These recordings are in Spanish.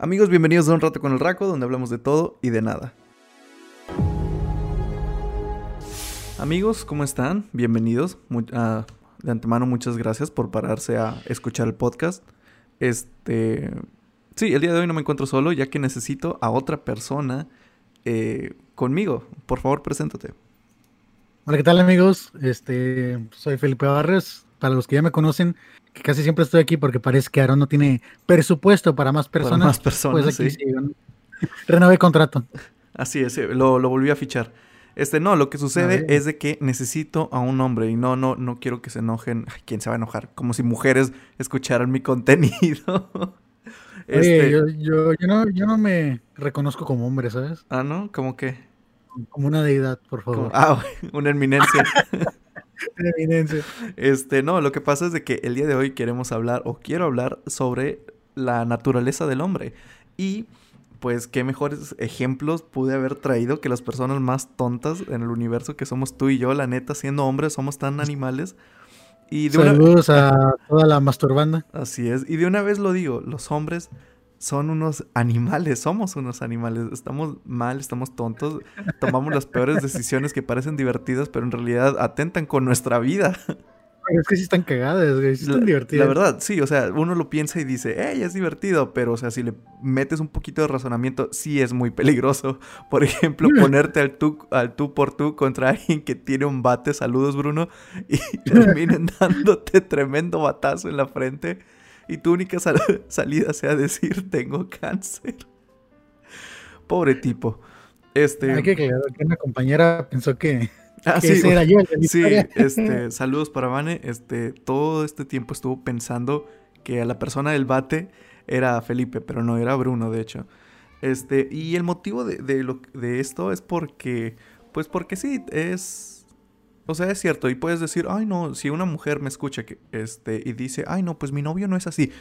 Amigos, bienvenidos a Un Rato con el Raco, donde hablamos de todo y de nada. Amigos, ¿cómo están? Bienvenidos. Ah, de antemano, muchas gracias por pararse a escuchar el podcast. Este. Sí, el día de hoy no me encuentro solo, ya que necesito a otra persona eh, conmigo. Por favor, preséntate. Hola, ¿qué tal, amigos? Este, soy Felipe Barres. Para los que ya me conocen, que casi siempre estoy aquí porque parece que Aaron no tiene presupuesto para más personas. más personas, pues aquí sí. renové contrato. Así es, lo, lo, volví a fichar. Este, no, lo que sucede es de que necesito a un hombre y no, no, no quiero que se enojen. ¿Quién se va a enojar? Como si mujeres escucharan mi contenido. este... yo, yo, yo, no, yo no me reconozco como hombre, ¿sabes? Ah, ¿no? ¿Cómo qué? Como una deidad, por favor. ah, una eminencia. Este, no, lo que pasa es de que el día de hoy queremos hablar o quiero hablar sobre la naturaleza del hombre. Y pues qué mejores ejemplos pude haber traído que las personas más tontas en el universo que somos tú y yo, la neta, siendo hombres somos tan animales. Y de Saludos a toda la masturbanda. Así es. Y de una vez lo digo, los hombres son unos animales, somos unos animales, estamos mal, estamos tontos, tomamos las peores decisiones que parecen divertidas, pero en realidad atentan con nuestra vida. Es que sí están cagadas, güey, sí están divertidas. La verdad, sí, o sea, uno lo piensa y dice, ¡Ey, es divertido! Pero, o sea, si le metes un poquito de razonamiento, sí es muy peligroso. Por ejemplo, ponerte al tú, al tú por tú contra alguien que tiene un bate, saludos Bruno, y terminen dándote tremendo batazo en la frente y tu única salida sea decir tengo cáncer. Pobre tipo. Este... Hay que aclarar que una compañera pensó que, ah, sí, ese era yo. sí, este, saludos para Vane. Este, todo este tiempo estuvo pensando que a la persona del bate era Felipe, pero no era Bruno, de hecho. Este, y el motivo de, de, lo, de esto es porque, pues porque sí, es o sea, es cierto, y puedes decir, ay no, si una mujer me escucha que, este, y dice, ay no, pues mi novio no es así,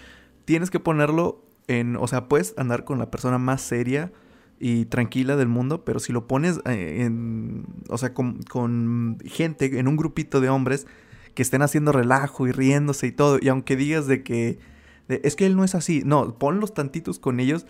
tienes que ponerlo en, o sea, puedes andar con la persona más seria y tranquila del mundo, pero si lo pones eh, en, o sea, con, gente, en un grupito de hombres que estén haciendo relajo y riéndose y todo, y aunque digas de que, es que él no es así, no, ponlos tantitos con ellos,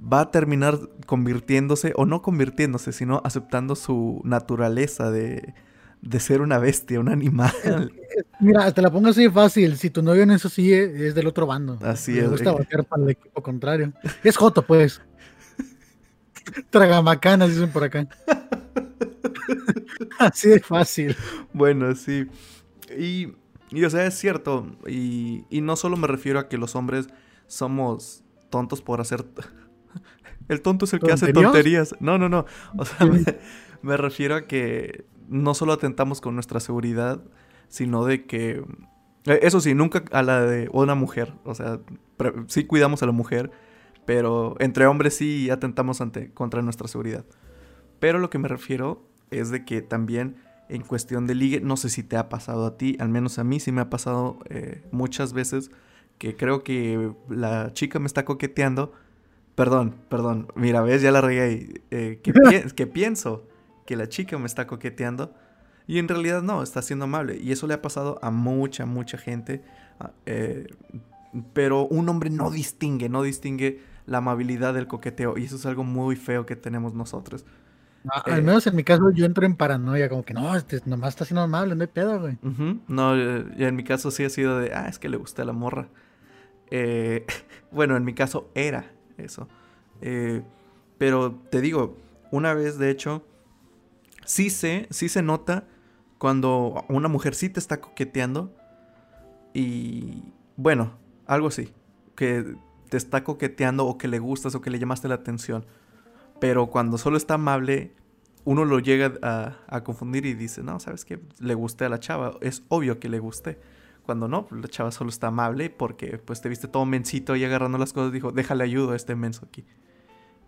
va a terminar convirtiéndose, o no convirtiéndose, sino aceptando su naturaleza de de ser una bestia, un animal. Mira, te la pongo así fácil. Si tu novio en eso sí es del otro bando. Así es. Me gusta voltear para el equipo contrario. Es Joto, pues. Tragamacanas, dicen por acá. así de fácil. Bueno, sí. Y, y o sea, es cierto. Y, y no solo me refiero a que los hombres somos tontos por hacer. el tonto es el que hace tonterías. No, no, no. O sea, me refiero a que no solo atentamos con nuestra seguridad, sino de que... Eh, eso sí, nunca a la de una mujer. O sea, sí cuidamos a la mujer, pero entre hombres sí atentamos ante, contra nuestra seguridad. Pero lo que me refiero es de que también en cuestión de ligue, no sé si te ha pasado a ti, al menos a mí sí me ha pasado eh, muchas veces que creo que la chica me está coqueteando. Perdón, perdón, mira, ves, ya la regué. Eh, que pienso que la chica me está coqueteando. Y en realidad no, está siendo amable. Y eso le ha pasado a mucha, mucha gente. Ah, eh, pero un hombre no distingue, no distingue la amabilidad del coqueteo. Y eso es algo muy feo que tenemos nosotros. Ah, al eh, menos en mi caso yo entro en paranoia, como que no, este nomás está siendo amable, no hay pedo, güey. No, eh, en mi caso sí ha sido de, ah, es que le gusta la morra. bueno, en mi caso era eso. pero te digo, una vez de hecho sí sé, sí se nota cuando una mujer sí te está coqueteando y bueno, algo así, que te está coqueteando o que le gustas o que le llamaste la atención. Pero cuando solo está amable, uno lo llega a, confundir y dice, no, ¿sabes qué? Le gusté a la chava. Es obvio que le guste. Cuando no, la chava solo está amable porque pues te viste todo mensito y agarrando las cosas dijo, déjale ayudo a este menso aquí.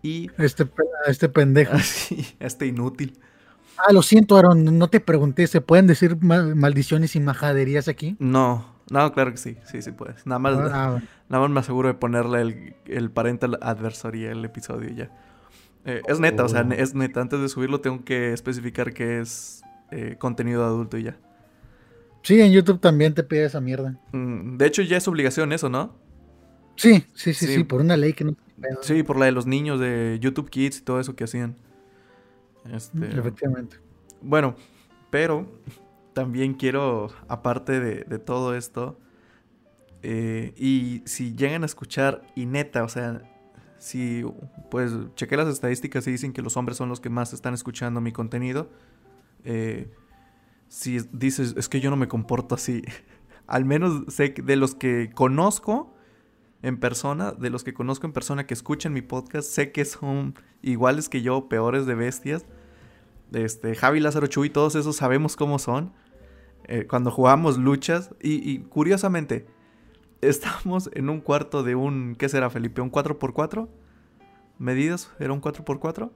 Y... Este, este pendejo. Así, este inútil. Ah, lo siento, Aaron, no te pregunté, ¿se pueden decir maldiciones y majaderías aquí? No, no, claro que sí, sí, sí puedes. Nada más, ah, nada más me aseguro de ponerle el, el parental adversary el episodio ya. Eh, es neta, o sea, oh. es neta. Antes de subirlo tengo que especificar que es eh, contenido adulto y ya. Sí, en YouTube también te pide esa mierda. Mm, de hecho, ya es obligación eso, ¿no? Sí, sí, sí, sí, por una ley que no Sí, por la de los niños de YouTube Kids y todo eso que hacían. Este, Efectivamente. Bueno, pero también quiero, aparte de, todo esto, eh, y si llegan a escuchar, y neta, o sea, si pues chequé las estadísticas y dicen que los hombres son los que más están escuchando mi contenido, eh, si dices, es que yo no me comporto así, al menos sé que de los que conozco en persona, de los que conozco en persona que escuchan mi podcast, sé que son iguales que yo, peores de bestias. Este, Javi Lázaro Chuy, todos esos sabemos cómo son. Eh, cuando jugamos luchas. Y, curiosamente, estamos en un cuarto de un. ¿Qué será, Felipe? ¿Un 4x4? ¿Medidas? ¿Era un 4x4?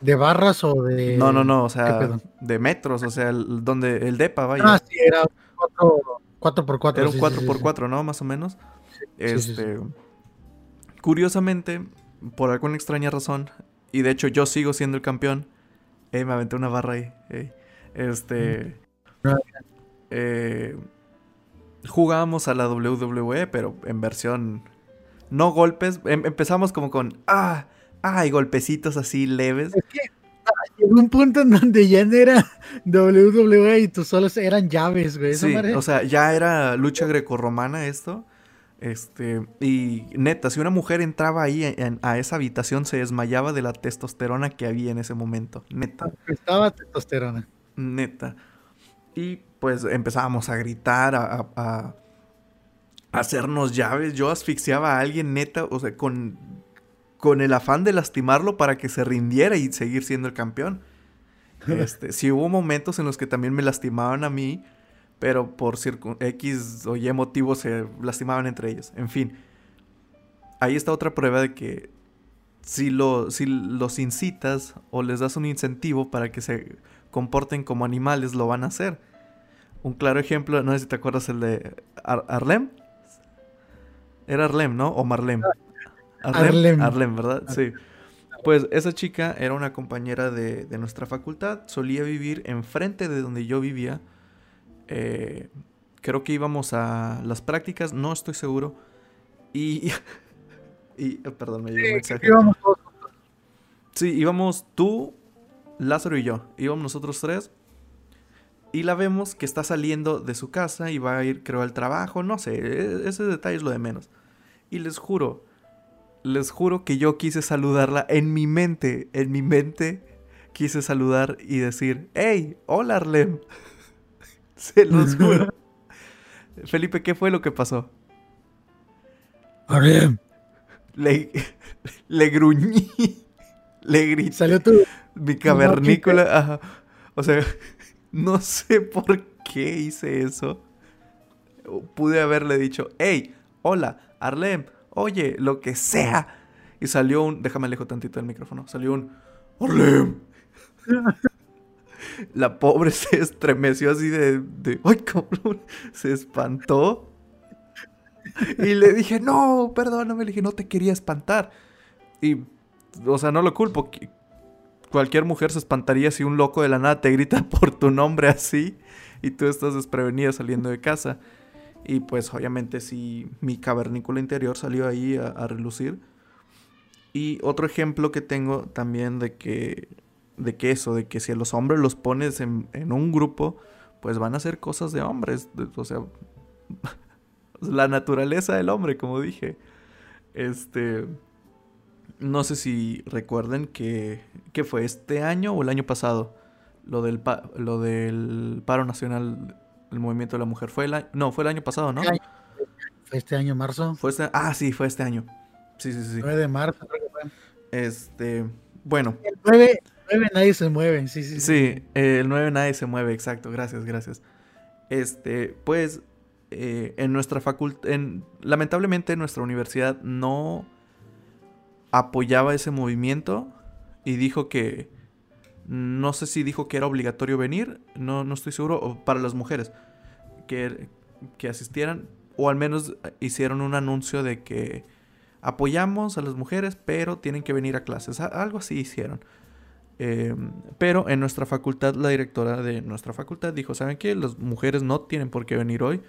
¿De barras o de.? No, no, no, o sea, de metros, o sea, el, donde el DEPA vaya. Ah, sí, era 4, x 4 Era un 4x4, ¿no? Más o menos. este. Curiosamente, por alguna extraña razón, y de hecho yo sigo siendo el campeón. Eh, me aventé una barra ahí. Este. Eh, jugábamos a la WWE, pero en versión. No golpes. Em, empezamos como con. ¡Ah! ¡Ah! Y golpecitos así leves. Es que ah, llegó un punto en donde ya no era WWE y tú solo eran llaves, güey. Sí, o sea, ya era lucha grecorromana esto. Este, y neta, si una mujer entraba ahí a esa habitación, se desmayaba de la testosterona que había en ese momento. Neta. Estaba testosterona. Neta. Y pues empezábamos a gritar, a, hacernos llaves. Yo asfixiaba a alguien, neta, o sea, con, con el afán de lastimarlo para que se rindiera y seguir siendo el campeón. Este, sí hubo momentos en los que también me lastimaban a mí pero por X o Y motivos se lastimaban entre ellos. En fin, ahí está otra prueba de que si, lo, si los incitas o les das un incentivo para que se comporten como animales, lo van a hacer. Un claro ejemplo, no sé si te acuerdas el de Arlem. Era Arlem, ¿no? O Marlem. Arlem. Arlem, ¿verdad? Sí. Pues esa chica era una compañera de, de nuestra facultad, solía vivir enfrente de donde yo vivía eh, creo que íbamos a las prácticas, no estoy seguro. Y. y perdón, me llegó un mensaje. Íbamos Sí, íbamos tú, Lázaro y yo. Íbamos nosotros tres. Y la vemos que está saliendo de su casa y va a ir, creo, al trabajo. No sé, e-, ese detalle es lo de menos. Y les juro, les juro que yo quise saludarla en mi mente. En mi mente quise saludar y decir: ¡Hey! ¡Hola, Arlem! Se los juro. Felipe, ¿qué fue lo que pasó? Arem. Le, le gruñí. Le grité. Salió tu. Mi cavernícola. O sea, no sé por qué hice eso. Pude haberle dicho, hey, hola, Arlem, oye, lo que sea. Y salió un. Déjame alejo tantito del micrófono. Salió un. Arlem. La pobre se estremeció así de, ¡ay, cabrón! Se espantó. Y le dije, no, perdóname. Le dije, no te quería espantar. Y, o sea, no lo culpo. Cualquier mujer se espantaría si un loco de la nada te grita por tu nombre así y tú estás desprevenida saliendo de casa. Y pues obviamente si mi cavernícola interior salió ahí a relucir. Y otro ejemplo que tengo también de que de que eso, de que si a los hombres los pones en, un grupo, pues van a hacer cosas de hombres. O sea, la naturaleza del hombre, como dije. Este. No sé si recuerden que, que fue este año o el año pasado. Lo del, lo del paro nacional del movimiento de la mujer. Fue el no, fue el año pasado, ¿no? Fue este año, marzo. Fue este, ah, sí, fue este año. Sí, sí, sí. 9 de marzo, creo que fue. Este, bueno. El 9, 9 nadie se mueve, sí, sí. Sí, el 9 nadie se mueve, exacto, gracias, gracias. Este, pues, eh, en nuestra facultad, lamentablemente nuestra universidad no apoyaba ese movimiento y dijo que, no sé si dijo que era obligatorio venir, no, no estoy seguro, para las mujeres que, que asistieran, o al menos hicieron un anuncio de que apoyamos a las mujeres, pero tienen que venir a clases, algo así hicieron. Em, pero en nuestra facultad, la directora de nuestra facultad dijo, ¿saben qué? Las mujeres no tienen por qué venir hoy.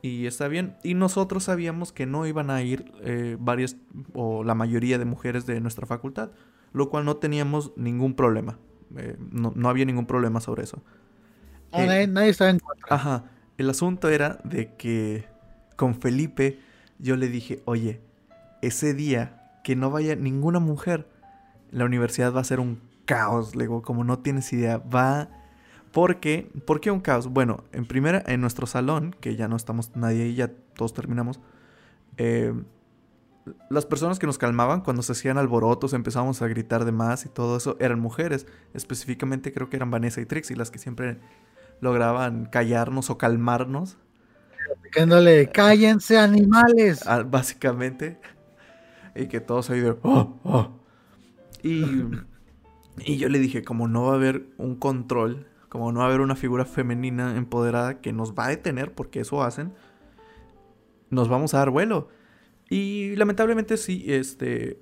Y está bien. Y nosotros sabíamos que no iban a ir eh, varias o la mayoría de mujeres de nuestra facultad, lo cual no teníamos ningún problema. Eh, no, había ningún problema sobre eso. Eh, nadie, estaba en contra. Ajá. El asunto era de que con Felipe yo le dije, oye, ese día que no vaya ninguna mujer, la universidad va a ser un caos. Le digo, como no tienes idea, va ¿Por qué? ¿Por qué un caos? Bueno, en primera, en nuestro salón, que ya no estamos nadie ahí, ya todos terminamos, eh, las personas que nos calmaban cuando se hacían alborotos, empezábamos a gritar de más y todo eso, eran mujeres. Específicamente creo que eran Vanessa y Trixie las que siempre lograban callarnos o calmarnos. Diciéndole, cállense animales. Ah, básicamente. Y que todos ahí de... Oh, oh". Y, y yo le dije, como no va a haber un control como no va a haber una figura femenina empoderada que nos va a detener, porque eso hacen, nos vamos a dar vuelo. Y lamentablemente sí, este,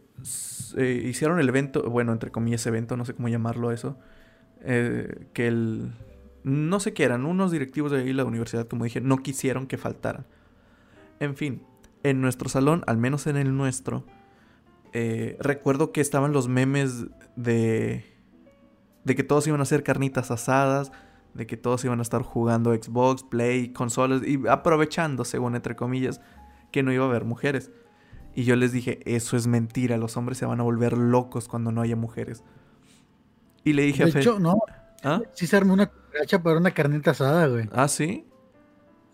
eh, hicieron el evento, bueno, entre comillas evento, no sé cómo llamarlo eso, eh, que el, no sé qué eran, unos directivos de ahí la universidad, como dije, no quisieron que faltaran. En fin, en nuestro salón, al menos en el nuestro, eh, recuerdo que estaban los memes de de que todos iban a hacer carnitas asadas, de que todos iban a estar jugando Xbox, Play, consolas y aprovechando, según entre comillas, que no iba a haber mujeres. Y yo les dije, eso es mentira, los hombres se van a volver locos cuando no haya mujeres. Y le dije a Fe... hecho, no. ¿Ah? Sí se armó una cacha para una carnita asada, güey. ¿Ah, sí?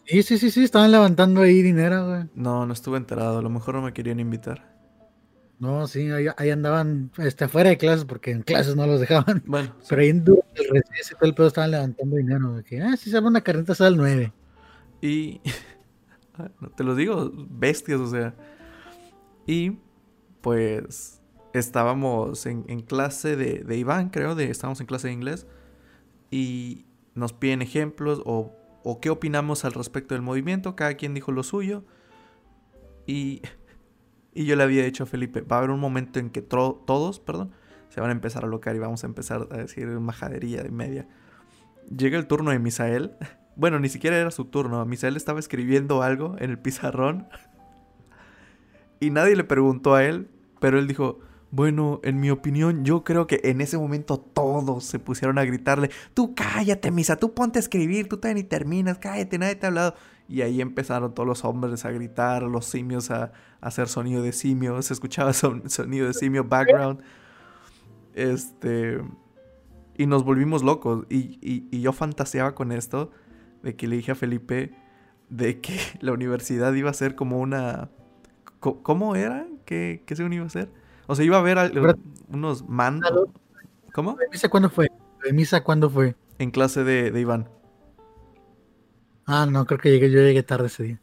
Sí, sí, sí, sí, estaban levantando ahí dinero, güey. No, no estuve enterado, a lo mejor no me querían invitar. No, sí, ahí, andaban este, afuera de clases porque en clases no los dejaban. Bueno, pero ahí en el receso todo el pedo estaban levantando dinero. De que, ah, sí, se llama una carreta al 9. Y. Te lo digo, bestias, o sea. Y. Pues. Estábamos en, clase de, Iván, creo, de, estábamos en clase de inglés. Y nos piden ejemplos o, o qué opinamos al respecto del movimiento. Cada quien dijo lo suyo. Y y yo le había dicho a Felipe, va a haber un momento en que todos, perdón, se van a empezar a locar y vamos a empezar a decir majadería de media. Llega el turno de Misael. Bueno, ni siquiera era su turno. Misael estaba escribiendo algo en el pizarrón. Y nadie le preguntó a él, pero él dijo, bueno, en mi opinión, yo creo que en ese momento todos se pusieron a gritarle, tú cállate, Misa, tú ponte a escribir, tú todavía ni terminas, cállate, nadie te ha hablado. Y ahí empezaron todos los hombres a gritar, los simios a, hacer sonido de simio, se escuchaba sonido de simio background. Este... Y nos volvimos locos. Y, yo fantaseaba con esto, de que le dije a Felipe de que la universidad iba a ser como una... ¿Cómo era? ¿Qué, qué se iba a hacer? O sea, iba a haber unos mandos. ¿Cómo? ¿De misa cuándo fue? ¿De misa cuándo fue? En clase de, de Iván. Ah, no, creo que llegué, yo llegué tarde ese día.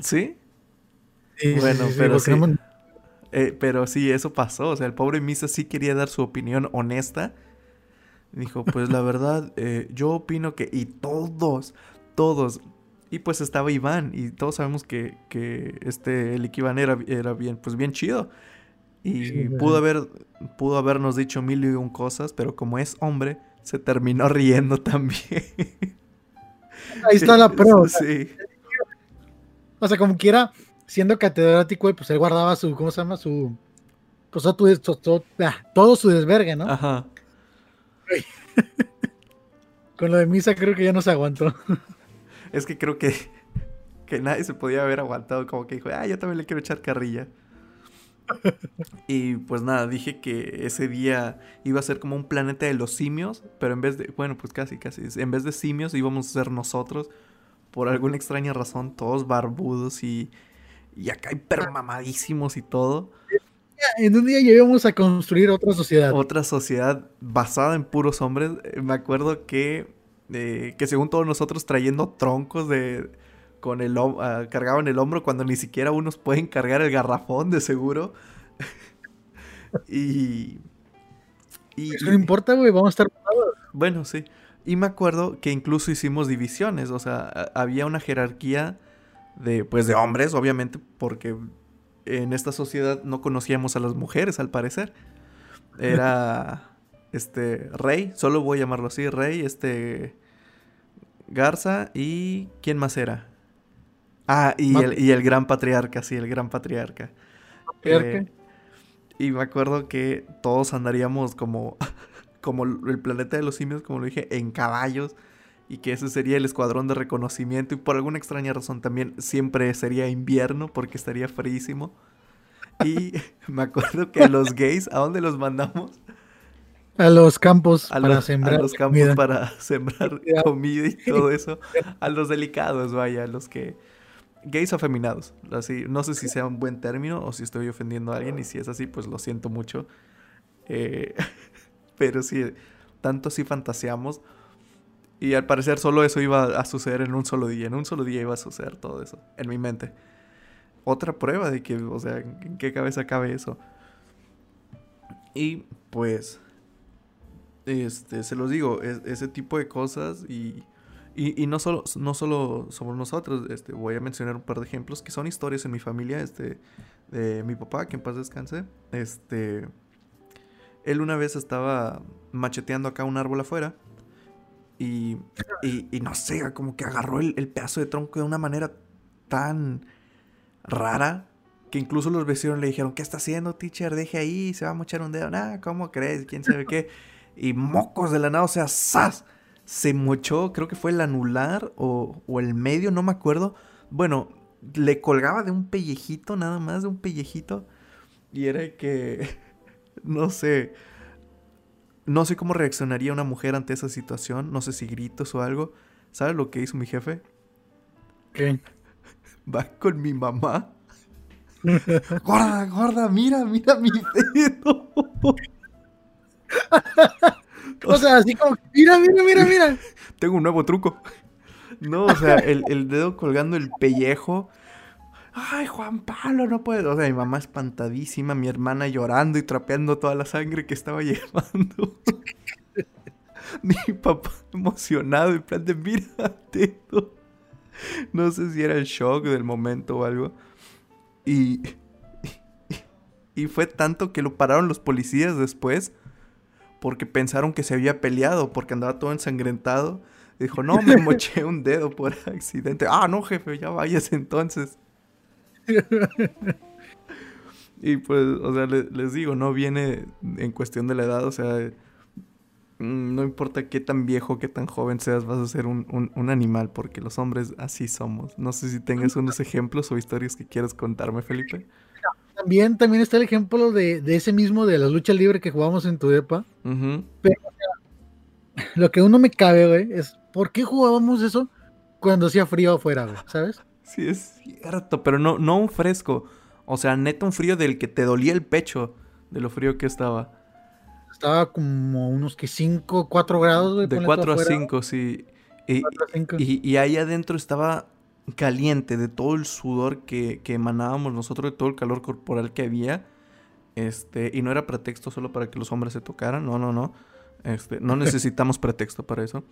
¿Sí? bueno, pero sí. Eh, pero sí, eso pasó. O sea, el pobre Misa sí quería dar su opinión honesta. Dijo, pues la verdad, eh, yo opino que... Y todos, todos. Y pues estaba Iván. Y todos sabemos que, que este, el Iván era, era bien, pues bien chido. Y pudo, haber, pudo habernos dicho mil y un cosas, pero como es hombre, se terminó riendo también. Ahí está la prueba. Sí. O sea, como quiera, siendo catedrático, pues él guardaba su, ¿cómo se llama? Su, pues todo, todo, su desvergue, ¿no? Ajá. Con lo de misa creo que ya no se aguantó. Es que creo que, que nadie se podía haber aguantado, como que dijo, ah, yo también le quiero echar carrilla. Y pues nada, dije que ese día iba a ser como un planeta de los simios, pero en vez de, bueno, pues casi, casi, en vez de simios íbamos a ser nosotros, por alguna extraña razón, todos barbudos y, y acá hipermamadísimos y todo. En un día íbamos a construir otra sociedad. Otra sociedad basada en puros hombres. Eh, me acuerdo que, eh, que según todos nosotros trayendo troncos de con el uh, cargado en el hombro cuando ni siquiera unos pueden cargar el garrafón de seguro. y, y Eso no importa, güey, vamos a estar Bueno, sí. Y me acuerdo que incluso hicimos divisiones, o sea, había una jerarquía de pues de hombres, obviamente, porque en esta sociedad no conocíamos a las mujeres al parecer. Era este Rey, solo voy a llamarlo así, Rey, este Garza y ¿quién más era? Ah, y el, y el, gran patriarca, sí, el gran patriarca. ¿Patriarca? Eh, y me acuerdo que todos andaríamos como, como el planeta de los simios, como lo dije, en caballos. Y que ese sería el escuadrón de reconocimiento. Y por alguna extraña razón también siempre sería invierno porque estaría fríísimo. Y me acuerdo que los gays, ¿a dónde los mandamos? A los campos para sembrar. A los campos para sembrar comida y todo eso. A los delicados, vaya, a los que. Gays afeminados. Así, no sé si sea un buen término o si estoy ofendiendo a alguien. Y si es así, pues lo siento mucho. Eh, pero sí, tanto sí fantaseamos. Y al parecer solo eso iba a suceder en un solo día. En un solo día iba a suceder todo eso. En mi mente. Otra prueba de que, o sea, en qué cabeza cabe eso. Y pues este, se los digo, ese tipo de cosas y, y, no, solo, no solo somos nosotros, este, voy a mencionar un par de ejemplos que son historias en mi familia, este, de mi papá, que en paz descanse, este, él una vez estaba macheteando acá un árbol afuera y, y, no sé, como que agarró el, el, pedazo de tronco de una manera tan rara que incluso los vecinos le dijeron, ¿qué está haciendo, teacher? Deje ahí, se va a mochar un dedo. Nah, ¿cómo crees? ¿Quién sabe qué? y mocos de la nada, o sea, ¡zas! Se mochó, creo que fue el anular o, o el medio, no me acuerdo. Bueno, le colgaba de un pellejito, nada más, de un pellejito. Y era que, no sé, no sé cómo reaccionaría una mujer ante esa situación, no sé si gritos o algo. ¿Sabes lo que hizo mi jefe? ¿Qué? Va con mi mamá. gorda, gorda, mira, mira mi dedo. o sea, así como, mira, mira, mira, mira. Tengo un nuevo truco. No, o sea, el, dedo colgando el pellejo. Ay, Juan Pablo, no puede. O sea, mi mamá espantadísima, mi hermana llorando y trapeando toda la sangre que estaba llevando. mi papá emocionado, en plan de mira dedo. No sé si era el shock del momento o algo. Y, y fue tanto que lo pararon los policías después porque pensaron que se había peleado, porque andaba todo ensangrentado. Dijo, no, me moché un dedo por accidente. Ah, no, jefe, ya vayas entonces. y pues, o sea, les digo, no viene en cuestión de la edad, o sea, mm, no importa qué tan viejo, qué tan joven seas, vas a ser un, un animal, porque los hombres así somos. No sé si tengas unos ejemplos o historias que quieras contarme, Felipe. También, también está el ejemplo de, ese mismo de la lucha libre que jugamos en tu depa. Pero lo que uno me cabe, güey, es ¿por qué jugábamos eso cuando hacía frío afuera, güey? ¿Sabes? Sí, es cierto, pero no, no un fresco. O sea, neta un frío del que te dolía el pecho de lo frío que estaba. Estaba como unos que 5, 4 grados, güey. De 4 a 5, sí. Y, y, y, ahí adentro estaba caliente de todo el sudor que, emanábamos nosotros, de todo el calor corporal que había. Este, y no era pretexto solo para que los hombres se tocaran, no, no, no. Este, no necesitamos pretexto para eso.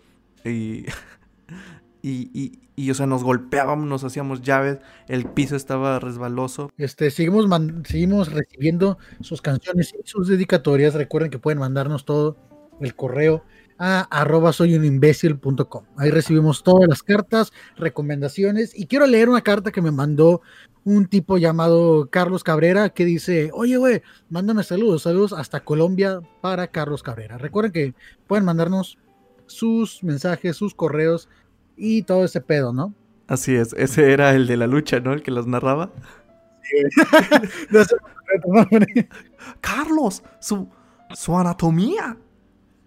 Y, y, y, o sea, nos golpeábamos, nos hacíamos llaves, el piso estaba resbaloso. Este, seguimos, seguimos recibiendo sus canciones y sus dedicatorias. Recuerden que pueden mandarnos todo el correo a arroba soyunimbécil.com. Ahí recibimos todas las cartas, recomendaciones y quiero leer una carta que me mandó un tipo llamado Carlos Cabrera que dice, oye, güey, mándame saludos, saludos hasta Colombia para Carlos Cabrera. Recuerden que pueden mandarnos sus mensajes, sus correos y todo ese pedo, ¿no? Así es, ese era el de la lucha, ¿no? El que los narraba. Carlos, su, su anatomía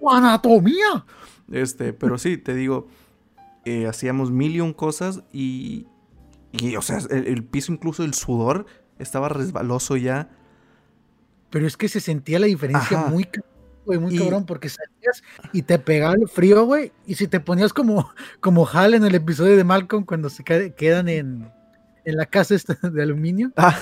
anatomía. Este, pero sí, te digo, eh, hacíamos mil y un cosas y, y o sea, el, piso, incluso el sudor, estaba resbaloso ya. Pero es que se sentía la diferencia muy, muy cabrón, porque salías y te pegaba el frío, güey, y si te ponías como, como Hal en el episodio de Malcolm cuando se quedan en, en la casa esta de aluminio. Ah.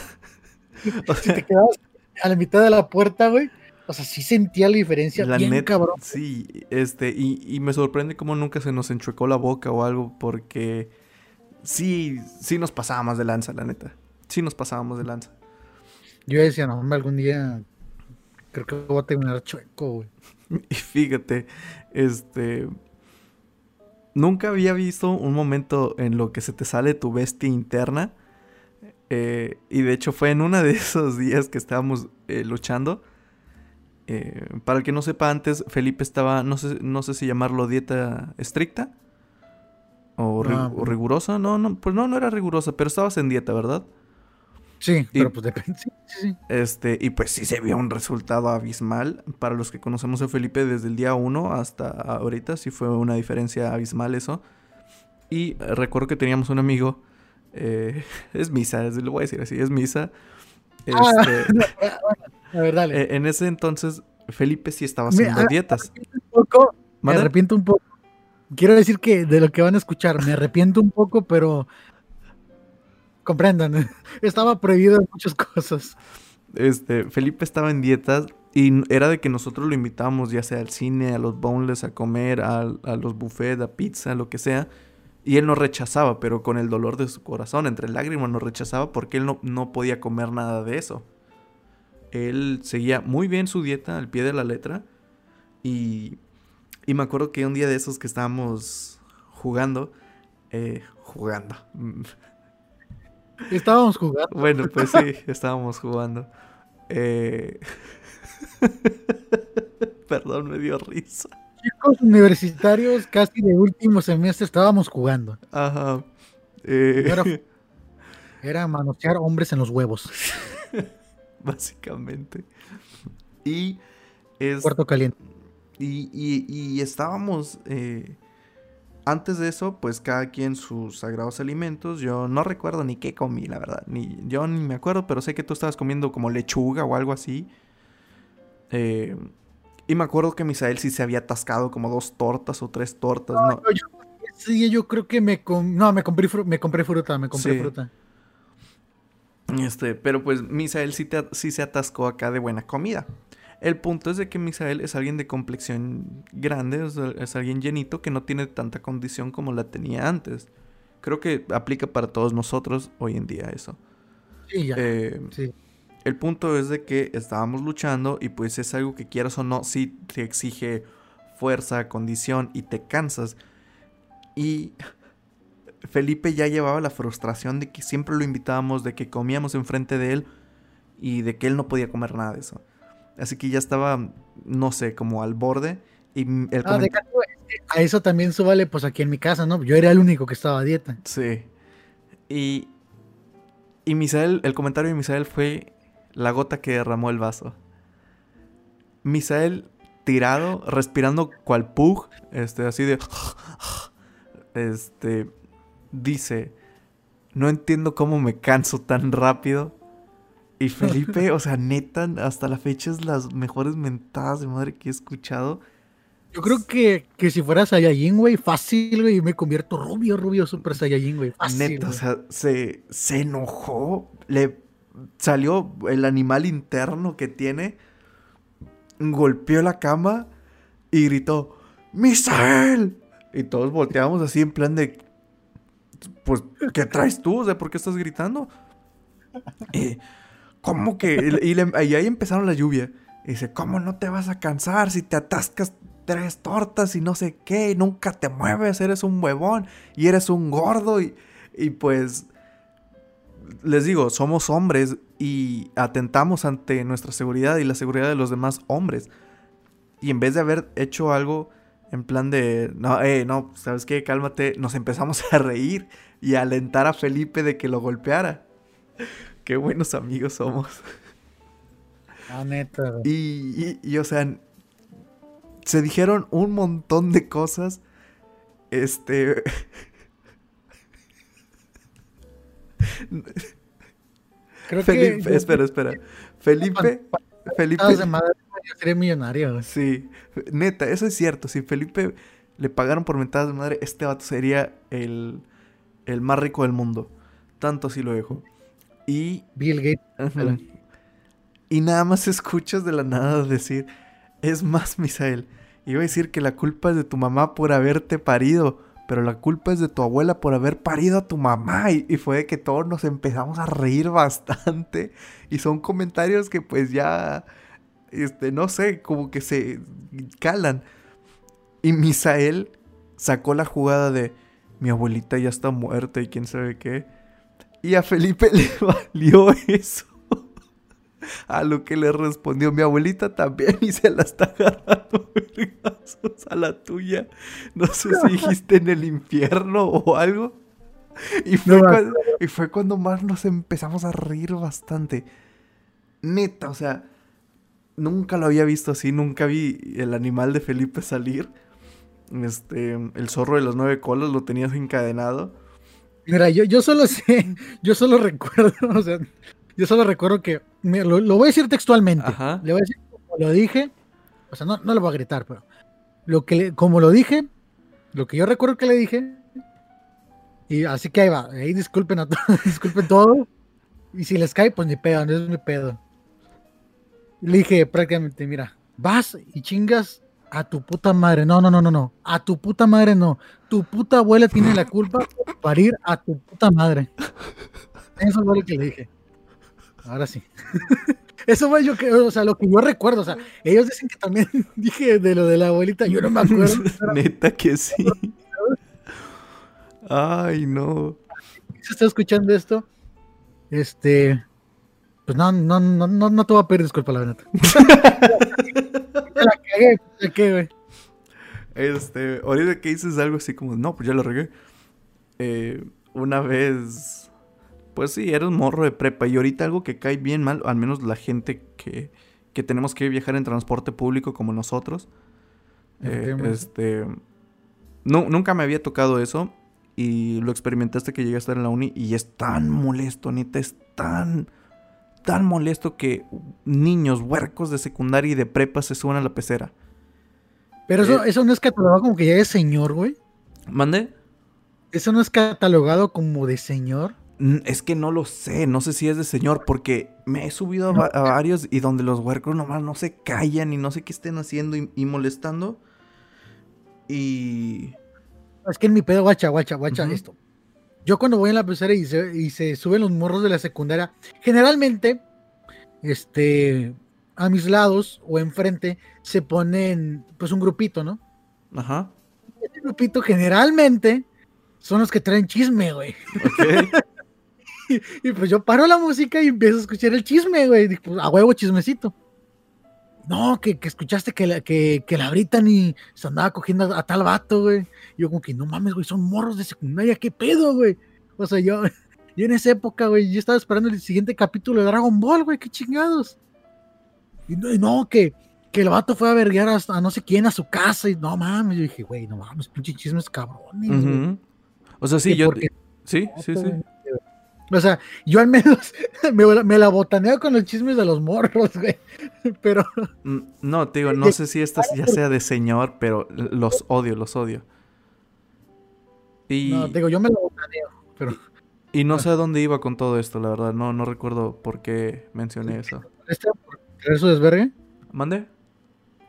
si te quedabas a la mitad de la puerta, güey, o sea, sí sentía la diferencia la bien cabrón. Sí, este, y, me sorprende cómo nunca se nos enchuecó la boca o algo, porque sí, sí nos pasábamos de lanza, la neta. Sí nos pasábamos de lanza. Yo decía, no, algún día creo que voy a terminar chueco, güey. Y fíjate, este. nunca había visto un momento en lo que se te sale tu bestia interna. Eh, y de hecho fue en uno de esos días que estábamos eh, luchando. Eh, para el que no sepa antes, Felipe estaba, no sé, no sé si llamarlo dieta estricta o, ah, rigurosa. No, no, pues no, no era rigurosa, pero estabas en dieta, ¿verdad? Sí, pero pues depende. Este, y pues sí se vio un resultado abismal. Para los que conocemos a Felipe desde el día 1 hasta ahorita, sí fue una diferencia abismal eso. Y recuerdo que teníamos un amigo, eh, es Misa, lo voy a decir así, es Misa. Ah, este, a ver, dale. Eh, en ese entonces, Felipe sí estaba haciendo dietas. me arrepiento un poco. Quiero decir que de lo que van a escuchar, me arrepiento un poco, pero comprendan, estaba prohibido muchas cosas. Este, Felipe estaba en dietas y era de que nosotros lo invitábamos ya sea al cine, a los boneless, a comer, a, los buffets, a pizza, lo que sea. Y él nos rechazaba, pero con el dolor de su corazón, entre lágrimas nos rechazaba porque él no, no podía comer nada de eso. Él seguía muy bien su dieta al pie de la letra. Y, y me acuerdo que un día de esos que estábamos jugando, eh, jugando, Estábamos jugando. Bueno, pues sí, estábamos jugando. Eh... Perdón, me dio risa. Chicos universitarios, casi de último semestre estábamos jugando. Ajá. Eh... Era, manosear hombres en los huevos. Básicamente. Y es. Cuarto caliente. Y, y, y estábamos. Eh antes de eso, pues cada quien sus sagrados alimentos. Yo no recuerdo ni qué comí, la verdad. Ni, yo ni me acuerdo, pero sé que tú estabas comiendo como lechuga o algo así. Eh, y me acuerdo que Misael sí se había atascado como dos tortas o tres tortas. No, Yo, sí, yo creo que me, no, me, compré, me compré fruta, me compré fruta. Este, pero pues Misael sí, sí se atascó acá de buena comida. El punto es de que Misael es alguien de complexión grande, es, alguien llenito que no tiene tanta condición como la tenía antes. Creo que aplica para todos nosotros hoy en día eso. Sí, ya. Eh, el punto es de que estábamos luchando y pues es algo que quieras o no, sí te exige fuerza, condición y te cansas. Y Felipe ya llevaba la frustración de que siempre lo invitábamos, de que comíamos enfrente de él y de que él no podía comer nada de eso. Así que ya estaba, no sé, como al borde. Y el ah, a eso también súbale, pues aquí en mi casa, ¿no? Yo era el único que estaba a dieta. Sí. Y, y Misael, el comentario de Misael fue la gota que derramó el vaso. Misael tirado, respirando cual pug, este, así de... Este, dice, no entiendo cómo me canso tan rápido y Felipe, o sea, neta, hasta la fecha es las mejores mentadas de madre que he escuchado. Yo creo que, que si fuera Saiyajin, güey, fácil, güey, me convierto rubio, rubio, super Saiyajin, güey. Neta, o sea, se, se enojó, le salió el animal interno que tiene, golpeó la cama y gritó, ¡Misael! Y todos volteamos así en plan de, pues, ¿qué traes tú? O sea, ¿por qué estás gritando? Y ¿Cómo que? Y, ahí empezaron la lluvia. Y dice, ¿cómo no te vas a cansar si te atascas tres tortas y no sé qué? Y nunca te mueves, eres un huevón y eres un gordo. Y, y pues, les digo, somos hombres y atentamos ante nuestra seguridad y la seguridad de los demás hombres. Y en vez de haber hecho algo en plan de, no, eh, no, ¿sabes qué? Cálmate, nos empezamos a reír y a alentar a Felipe de que lo golpeara. Qué buenos amigos somos. Ah, neta. Y, y, o sea, se dijeron un montón de cosas. Este. Creo Felipe, que. Espera, espera. Felipe. Felipe. De madre, yo sería millonario. Sí, neta, eso es cierto. Si Felipe le pagaron por mentadas de madre, este vato sería el, el más rico del mundo. Tanto así lo dejo. Y. Bill Gates. Y nada más escuchas de la nada decir. Es más, Misael. Iba a decir que la culpa es de tu mamá por haberte parido. Pero la culpa es de tu abuela por haber parido a tu mamá. Y, y fue que todos nos empezamos a reír bastante. Y son comentarios que pues ya. Este, no sé, como que se calan. Y Misael sacó la jugada de mi abuelita ya está muerta y quién sabe qué. Y a Felipe le valió eso. A lo que le respondió mi abuelita también y se la está agarrando a la tuya. No sé si dijiste en el infierno o algo. Y fue, cuando, y fue cuando más nos empezamos a reír bastante. Neta, o sea, nunca lo había visto así, nunca vi el animal de Felipe salir. Este, el zorro de las nueve colas lo tenías encadenado. Mira, yo, yo solo sé, yo solo recuerdo, o sea, yo solo recuerdo que, lo, voy a decir textualmente, le voy a decir como lo dije, o sea, no, no lo voy a gritar, pero lo que como lo dije, lo que yo recuerdo que le dije, y así que ahí va, ahí disculpen a todos, disculpen todo, y si les cae, pues ni pedo, no es mi pedo. Le dije prácticamente, mira, vas y chingas a tu puta madre. No, no, no, no, no. A tu puta madre no. Tu puta abuela tiene la culpa por parir a tu puta madre. Eso fue lo que le dije. Ahora sí. Eso fue yo que, o sea, lo que yo recuerdo. O sea, ellos dicen que también dije de lo de la abuelita. Yo no me acuerdo. Neta que sí. Ay, no. Si está escuchando esto, este, pues no, no, no, no, no te voy a pedir disculpas, la verdad. la cagué, la cagué, güey. Este, ahorita que dices algo así como, no, pues ya lo regué. Eh, una vez, pues sí, era un morro de prepa. Y ahorita algo que cae bien mal, al menos la gente que, que tenemos que viajar en transporte público como nosotros. Eh, este, no, nunca me había tocado eso. Y lo experimenté hasta que llegué a estar en la uni. Y es tan molesto, neta, es tan tan molesto que niños huercos de secundaria y de prepa se suban a la pecera. Pero eso, eh, eso no es catalogado como que ya es señor, güey. ¿Mande? ¿Eso no es catalogado como de señor? Es que no lo sé, no sé si es de señor, porque me he subido a, varios y donde los huercos nomás no se callan y no sé qué estén haciendo y, molestando. Y. Es que en mi pedo, guacha, guacha, guacha, esto. Yo cuando voy en la pecera y se, y se suben los morros de la secundaria, generalmente, este, a mis lados o enfrente se ponen, pues, un grupito, ¿no? Ajá. Ese grupito generalmente son los que traen chisme, güey. y, pues yo paro la música y empiezo a escuchar el chisme, güey. Pues, a huevo chismecito. No, que, escuchaste que la, que, que la Brittany se andaba cogiendo a, tal vato, güey. Yo como que, no mames, güey, son morros de secundaria, ¿qué pedo, güey? O sea, yo, yo en esa época, güey, yo estaba esperando el siguiente capítulo de Dragon Ball, güey, qué chingados. Y no, que, que el vato fue a verguiar a, no sé quién a su casa y no mames, yo dije, güey, no mames, pinche chismes cabrones. O sea, sí, yo... Sí, sí, sí. O sea, yo al menos me, la botaneo con los chismes de los morros, güey. Pero. Mm, no, te digo, no sé si esta ya sea de señor, pero los odio, los odio. Y... No, digo, yo me la botaneo, pero. Y no sé a dónde iba con todo esto, la verdad. No, no recuerdo por qué mencioné eso. Traer su desvergue? ¿Mande?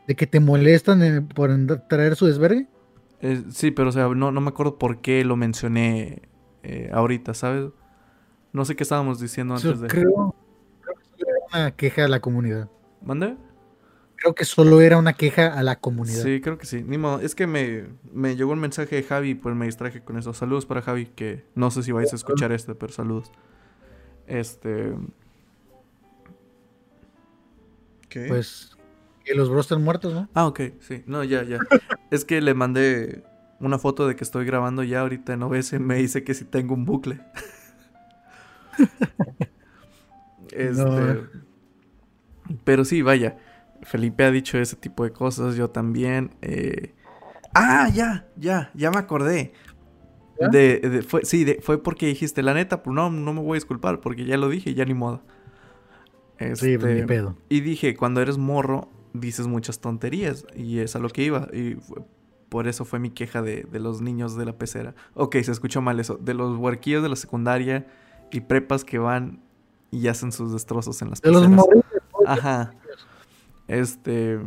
¿De que te molestan por traer su desvergue? Eh, sí, pero o sea, no, no me acuerdo por qué lo mencioné eh, ahorita, ¿sabes? No sé qué estábamos diciendo antes de. Creo, creo que solo era una queja a la comunidad. ¿Mande? Creo que solo era una queja a la comunidad. Sí, creo que sí. Ni modo. Es que me, me llegó un mensaje de Javi, pues me distraje con eso. Saludos para Javi, que no sé si vais a escuchar este, pero saludos. Este. ¿Qué? Pues que los bros están muertos, ¿no? Ah, ok, sí. No, ya, ya. es que le mandé una foto de que estoy grabando ya ahorita en OBS. Me dice que si tengo un bucle. este. Pero sí, vaya. Felipe ha dicho ese tipo de cosas, yo también. Eh... Ah, ya, ya, ya me acordé. De, fue, sí, fue porque dijiste, la neta, pues no, no me voy a disculpar, porque ya lo dije, ya ni modo. Sí, pues, ni este, pedo. Y dije, cuando eres morro, dices muchas tonterías, y es a lo que iba. Y por eso fue mi queja de, de, los niños de la pecera. Ok, se escuchó mal eso. De los huerquillos de la secundaria y prepas que van y hacen sus destrozos en las de peceras. Ajá. Este,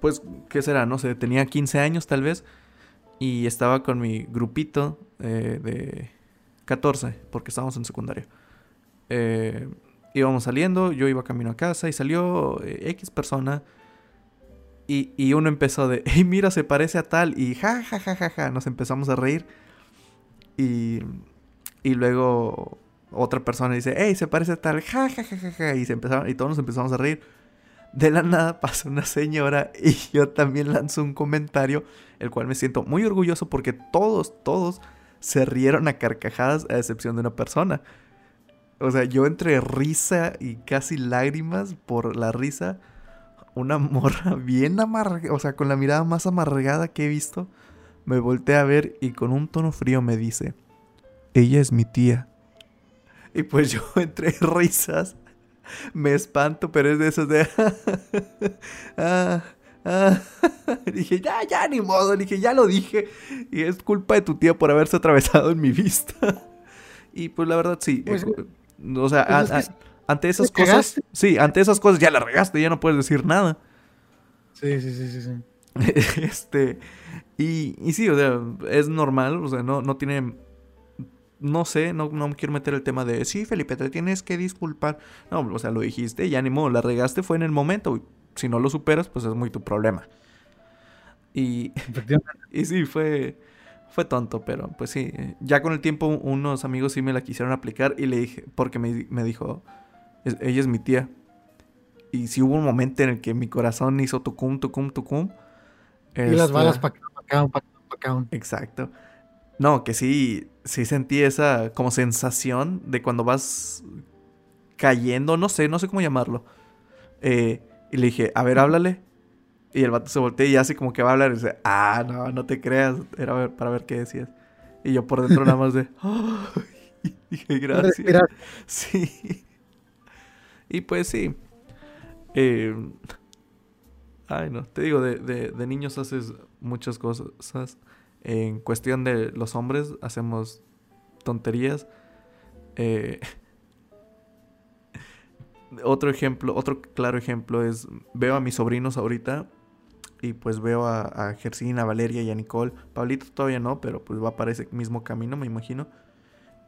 pues, ¿qué será? No sé, tenía 15 años tal vez y estaba con mi grupito eh, de 14, porque estábamos en secundaria. Eh, íbamos saliendo, yo iba camino a casa y salió eh, X persona Y, uno empezó de, hey, mira, se parece a tal. Y ja, ja, ja, ja, ja. Nos empezamos a reír. Y, y luego otra persona dice, hey, se parece a tal. Ja, ja, ja, ja, ja. Y, se empezaron, y todos nos empezamos a reír. De la nada pasa una señora y yo también lanzo un comentario, el cual me siento muy orgulloso porque todos, todos se rieron a carcajadas a excepción de una persona. O sea, yo entre risa y casi lágrimas por la risa, una morra bien amargada, o sea, con la mirada más amargada que he visto, me volteé a ver y con un tono frío me dice, ella es mi tía. Y pues yo entre risas me espanto, pero es de esos de... ah, ah. dije, ya, ya, ni modo. Dije, ya lo dije. Y es culpa de tu tía por haberse atravesado en mi vista. y pues la verdad sí. Pues, eh, o sea, pues ante esas cosas... Sí, ante esas cosas ya la regaste, ya no puedes decir nada. Sí, sí, sí, sí. sí. este... Y, y sí, o sea, es normal, o sea, no, no tiene no sé, no, no quiero meter el tema de, sí, Felipe, te tienes que disculpar. No, o sea, lo dijiste, ya ni modo, la regaste, fue en el momento. Si no lo superas, pues es muy tu problema. Y, y sí, fue, fue tonto, pero pues sí, ya con el tiempo unos amigos sí me la quisieron aplicar y le dije, porque me, me dijo, ella es mi tía. Y sí hubo un momento en el que mi corazón hizo tucum, tucum, tucum. Y las balas para acá, para acá. Exacto. No, que sí, sí sentí esa como sensación de cuando vas cayendo, no sé, no sé cómo llamarlo. Eh, y le dije, a ver, háblale. Y el vato se voltea y hace como que va a hablar y dice, ah, no, no te creas. Era para ver qué decías. Y yo por dentro nada más de, dije, gracias. Sí. Y pues sí. Eh, ay, no, te digo, de, de, de niños haces muchas cosas. En cuestión de los hombres, hacemos tonterías. Eh, otro ejemplo, otro claro ejemplo es, veo a mis sobrinos ahorita y pues veo a, a a Valeria y a Nicole. Pablito todavía no, pero pues va para ese mismo camino, me imagino.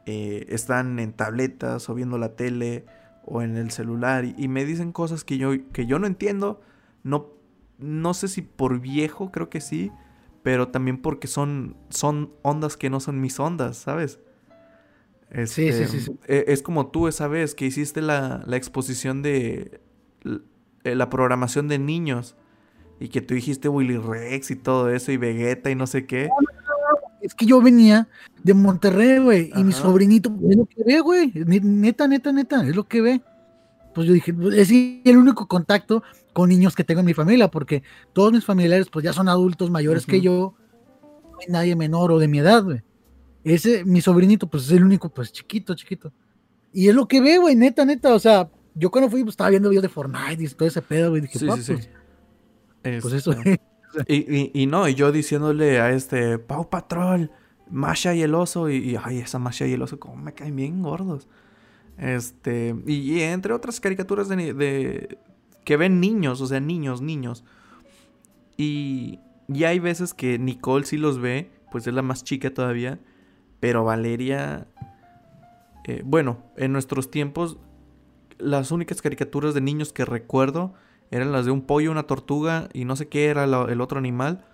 Eh, están en tabletas o viendo la tele o en el celular y, me dicen cosas que yo, que yo no entiendo. No, no sé si por viejo, creo que sí pero también porque son, son ondas que no son mis ondas, ¿sabes? sí, sí, sí, e, Es como tú esa vez que hiciste la, exposición de eh, la programación de niños y que tú dijiste Willy Rex y todo eso y Vegeta y no sé qué. Es que yo venía de Monterrey, güey, y mi sobrinito es lo que ve, güey. Neta, neta, neta, es lo que ve. Pues yo dije, es el único contacto con niños que tengo en mi familia, porque todos mis familiares pues ya son adultos mayores que yo, no hay nadie menor o de mi edad, güey. Ese, mi sobrinito, pues es el único, pues chiquito, chiquito. Y es lo que ve, güey, neta, neta, o sea, yo cuando fui, pues, estaba viendo videos de Fortnite y todo ese pedo, güey, dije, sí, sí, sí. Pues, pues eso y, y, no, y yo diciéndole a este, Pau Patrol, Masha y el oso, y, ay, esa Masha y el oso, como me caen bien gordos. Este, y, entre otras caricaturas de, que ven niños, o sea, niños, niños. Y, y hay veces que Nicole sí los ve, pues es la más chica todavía, pero Valeria, eh, bueno, en nuestros tiempos, las únicas caricaturas de niños que recuerdo eran las de un pollo, una tortuga y no sé qué era el otro animal.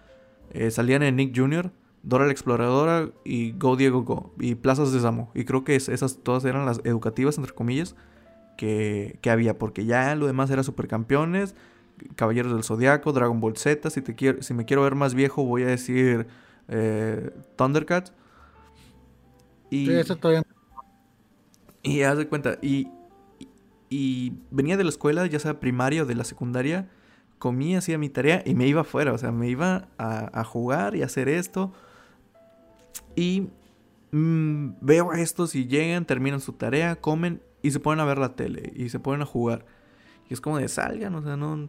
Eh, salían en Nick Jr., Dora la Exploradora y Go Diego Go y Plazas de Samo. Y creo que esas todas eran las educativas, entre comillas que, había, porque ya lo demás era Supercampeones, Caballeros del Zodiaco, Dragon Ball Z. Si, te quiero, si me quiero ver más viejo, voy a decir eh, Thundercats. Y, eso todavía. Y haz de cuenta, y, y, venía de la escuela, ya sea primaria o de la secundaria, comía, hacía mi tarea y me iba afuera, o sea, me iba a, jugar y hacer esto. Y mm, veo a estos y llegan, terminan su tarea, comen y se ponen a ver la tele y se ponen a jugar. Y es como de salgan, o sea, no.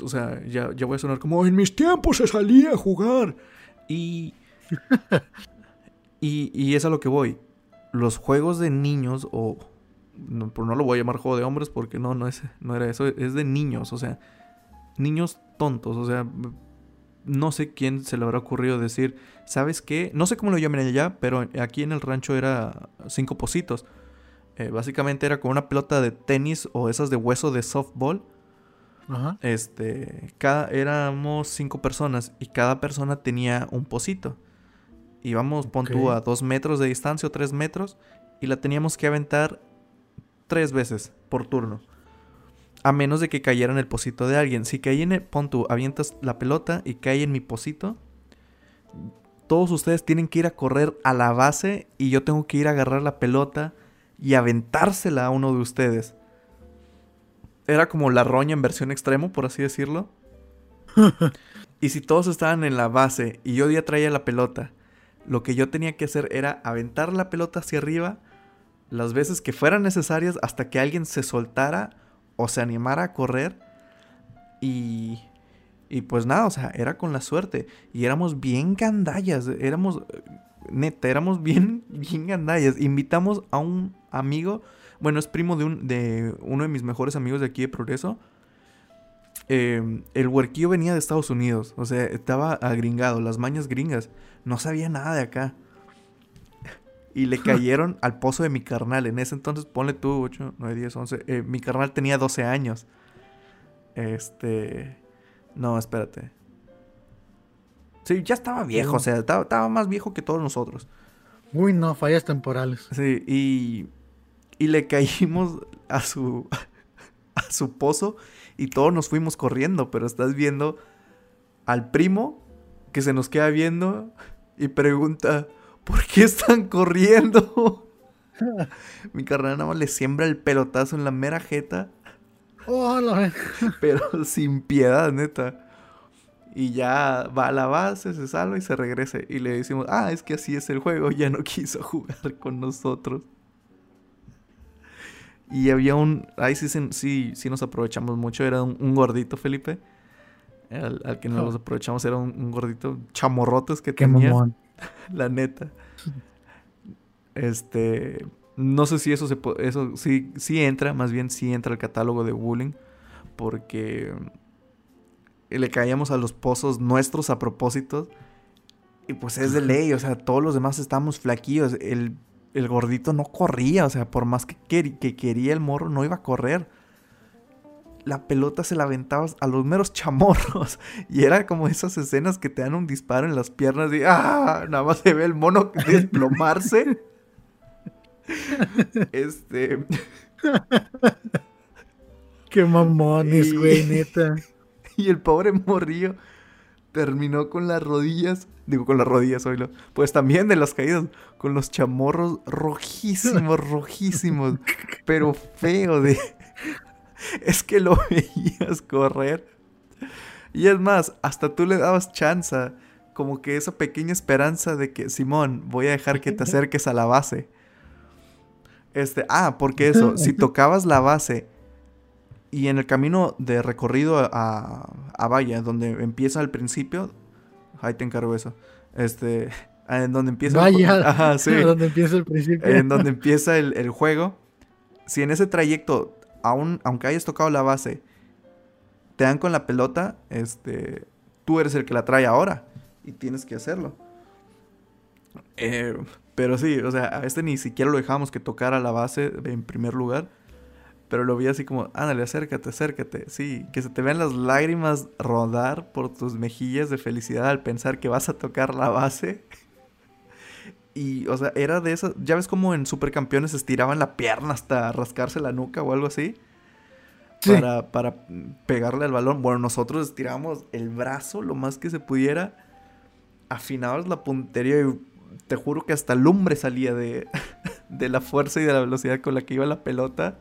O sea, ya, ya voy a sonar como en mis tiempos se salía a jugar. Y. y, y es a lo que voy. Los juegos de niños, o. No, no lo voy a llamar juego de hombres porque no, no, es, no era eso. Es de niños, o sea. Niños tontos, o sea. No sé quién se le habrá ocurrido decir, ¿sabes qué? No sé cómo lo llaman allá, pero aquí en el rancho era cinco positos. Eh, básicamente era con una pelota de tenis o esas de hueso de softball. Este, cada, éramos cinco personas y cada persona tenía un pocito. Íbamos, pon tú, a dos metros de distancia o tres metros y la teníamos que aventar tres veces por turno. A menos de que cayera en el pocito de alguien. Si caí en el, pon tú, avientas la pelota y cae en mi pocito, todos ustedes tienen que ir a correr a la base y yo tengo que ir a agarrar la pelota y aventársela a uno de ustedes. Era como la roña en versión extremo, por así decirlo. y si todos estaban en la base y yo ya traía la pelota, lo que yo tenía que hacer era aventar la pelota hacia arriba las veces que fueran necesarias hasta que alguien se soltara o se animara a correr. Y, y pues nada, o sea, era con la suerte. Y éramos bien gandallas, éramos, neta, éramos bien, bien gandallas. Invitamos a un amigo bueno, es primo de, un, de uno de mis mejores amigos de aquí de Progreso. Em, el huerquillo venía de Estados Unidos, o sea, estaba agringado, las mañas gringas. No sabía nada de acá. Y le cayeron al pozo de mi carnal. En ese entonces, ponle tú 8, 9, 10, 11. mi carnal tenía 12 años. Este. No, espérate. Sí, ya estaba viejo, o sea, estaba, estaba, más viejo que todos nosotros. Uy, no, fallas temporales. Sí, y y le caímos a su, a su pozo y todos nos fuimos corriendo, pero estás viendo al primo que se nos queda viendo y pregunta, ¿por qué están corriendo? Mi carnal nada más le siembra el pelotazo en la mera jeta. Oh, pero sin piedad, neta. Y ya va a la base, se salva y se regresa. Y le decimos, ah, es que así es el juego, ya no quiso jugar con nosotros. Y había un. Ahí sí, sí, sí nos aprovechamos mucho. Era un, gordito, Felipe. Al, que nos aprovechamos era un, gordito chamorrotes que tenía. La neta. Este. No sé si eso se eso sí, sí entra, más bien sí entra al catálogo de bullying. Porque le caíamos a los pozos nuestros a propósito. Y pues es de ley, o sea, todos los demás estábamos flaquillos. El el gordito no corría, o sea, por más que, que quería el morro, no iba a correr. La pelota se la aventaba a los meros chamorros. Y era como esas escenas que te dan un disparo en las piernas y ¡ah! Nada más se ve el mono desplomarse. este. Qué mamones, güey, neta. Y el pobre morrillo terminó con las rodillas, digo con las rodillas, oílo, pues también de las caídas, con los chamorros rojísimos, rojísimos, pero feo de... Es que lo veías correr. Y es más, hasta tú le dabas chanza, como que esa pequeña esperanza de que, Simón, voy a dejar que te acerques a la base. Este, ah, porque eso, si tocabas la base y en el camino de recorrido a, a Vaya, donde empieza al principio, ahí te encargo eso. Este, en donde empieza Vaya, el, ajá, sí, donde empieza el principio. En donde empieza el, juego. Si en ese trayecto, aún, aunque hayas tocado la base, te dan con la pelota, este, tú eres el que la trae ahora y tienes que hacerlo. Eh, pero sí, o sea, a este ni siquiera lo dejamos que tocara la base en primer lugar. Pero lo vi así como, ándale, acércate, acércate. Sí, que se te vean las lágrimas rodar por tus mejillas de felicidad al pensar que vas a tocar la base. Y, o sea, era de esas. ¿Ya ves como en Supercampeones estiraban la pierna hasta rascarse la nuca o algo así? Para, para pegarle al balón. Bueno, nosotros estiramos el brazo lo más que se pudiera. Afinabas la puntería y te juro que hasta lumbre salía de, de la fuerza y de la velocidad con la que iba la pelota.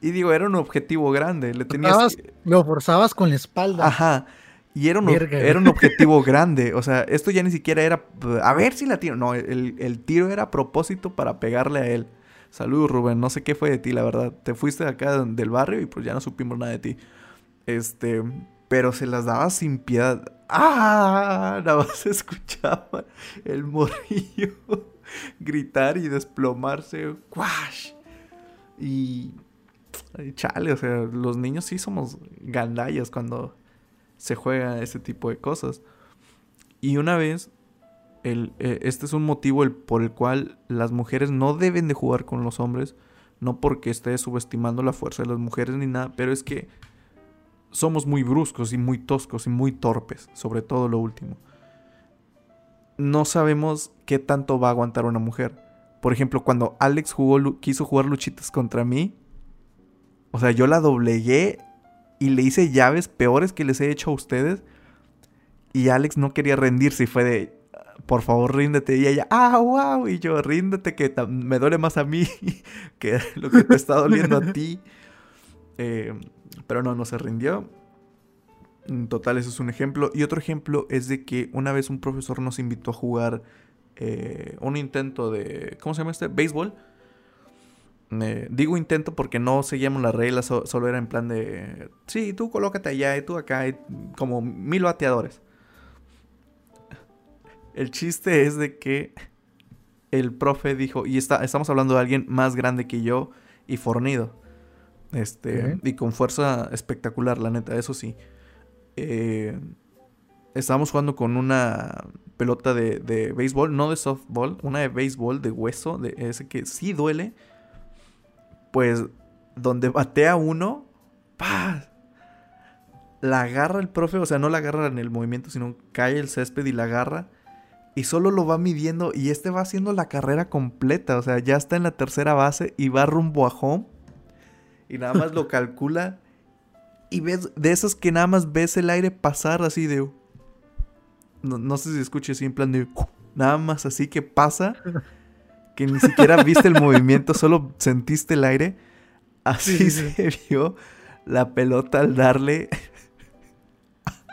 Y digo, era un objetivo grande. Le tenías... Lo forzabas con la espalda. Ajá. Y era un, era un objetivo grande. O sea, esto ya ni siquiera era. A ver si la tiro. No, el, tiro era a propósito para pegarle a él. Saludos, Rubén. No sé qué fue de ti, la verdad. Te fuiste de acá del barrio y pues ya no supimos nada de ti. Este. Pero se las daba sin piedad. ¡Ah! Nada más escuchaba el morrillo gritar y desplomarse. ¡Quash! Y chale, o sea, los niños sí somos gandallas cuando se juega ese tipo de cosas. Y una vez, el, eh, este es un motivo por el cual las mujeres no deben de jugar con los hombres. No porque esté subestimando la fuerza de las mujeres ni nada, pero es que somos muy bruscos y muy toscos y muy torpes, sobre todo lo último. No sabemos qué tanto va a aguantar una mujer. Por ejemplo, cuando Alex jugó, quiso jugar luchitas contra mí, o sea, yo la doblegué y le hice llaves peores que les he hecho a ustedes. Y Alex no quería rendirse y fue de, por favor, ríndete. Y ella, ah, wow. Y yo, ríndete que me duele más a mí que lo que te está doliendo a ti. Eh, pero no, no se rindió. En total, eso es un ejemplo. Y otro ejemplo es de que una vez un profesor nos invitó a jugar eh, un intento de, ¿cómo se llama este? Béisbol. Digo intento porque no seguíamos las reglas, solo era en plan de, sí, tú colócate allá y tú acá, como mil bateadores. El chiste es de que el profe dijo, y está, estamos hablando de alguien más grande que yo y fornido. Este, y con fuerza espectacular, la neta, eso sí. Eh, estábamos jugando con una pelota de, de, béisbol, no de softball, una de béisbol de hueso, de ese que sí duele. Pues donde batea uno, ¡pah! La agarra el profe, o sea, no la agarra en el movimiento, sino cae el césped y la agarra y solo lo va midiendo y este va haciendo la carrera completa, o sea, ya está en la tercera base y va rumbo a home y nada más lo calcula y ves de esos que nada más ves el aire pasar así de no, sé si escuches así en plan de nada más así que pasa que ni siquiera viste el movimiento, solo sentiste el aire. Así se vio la pelota al darle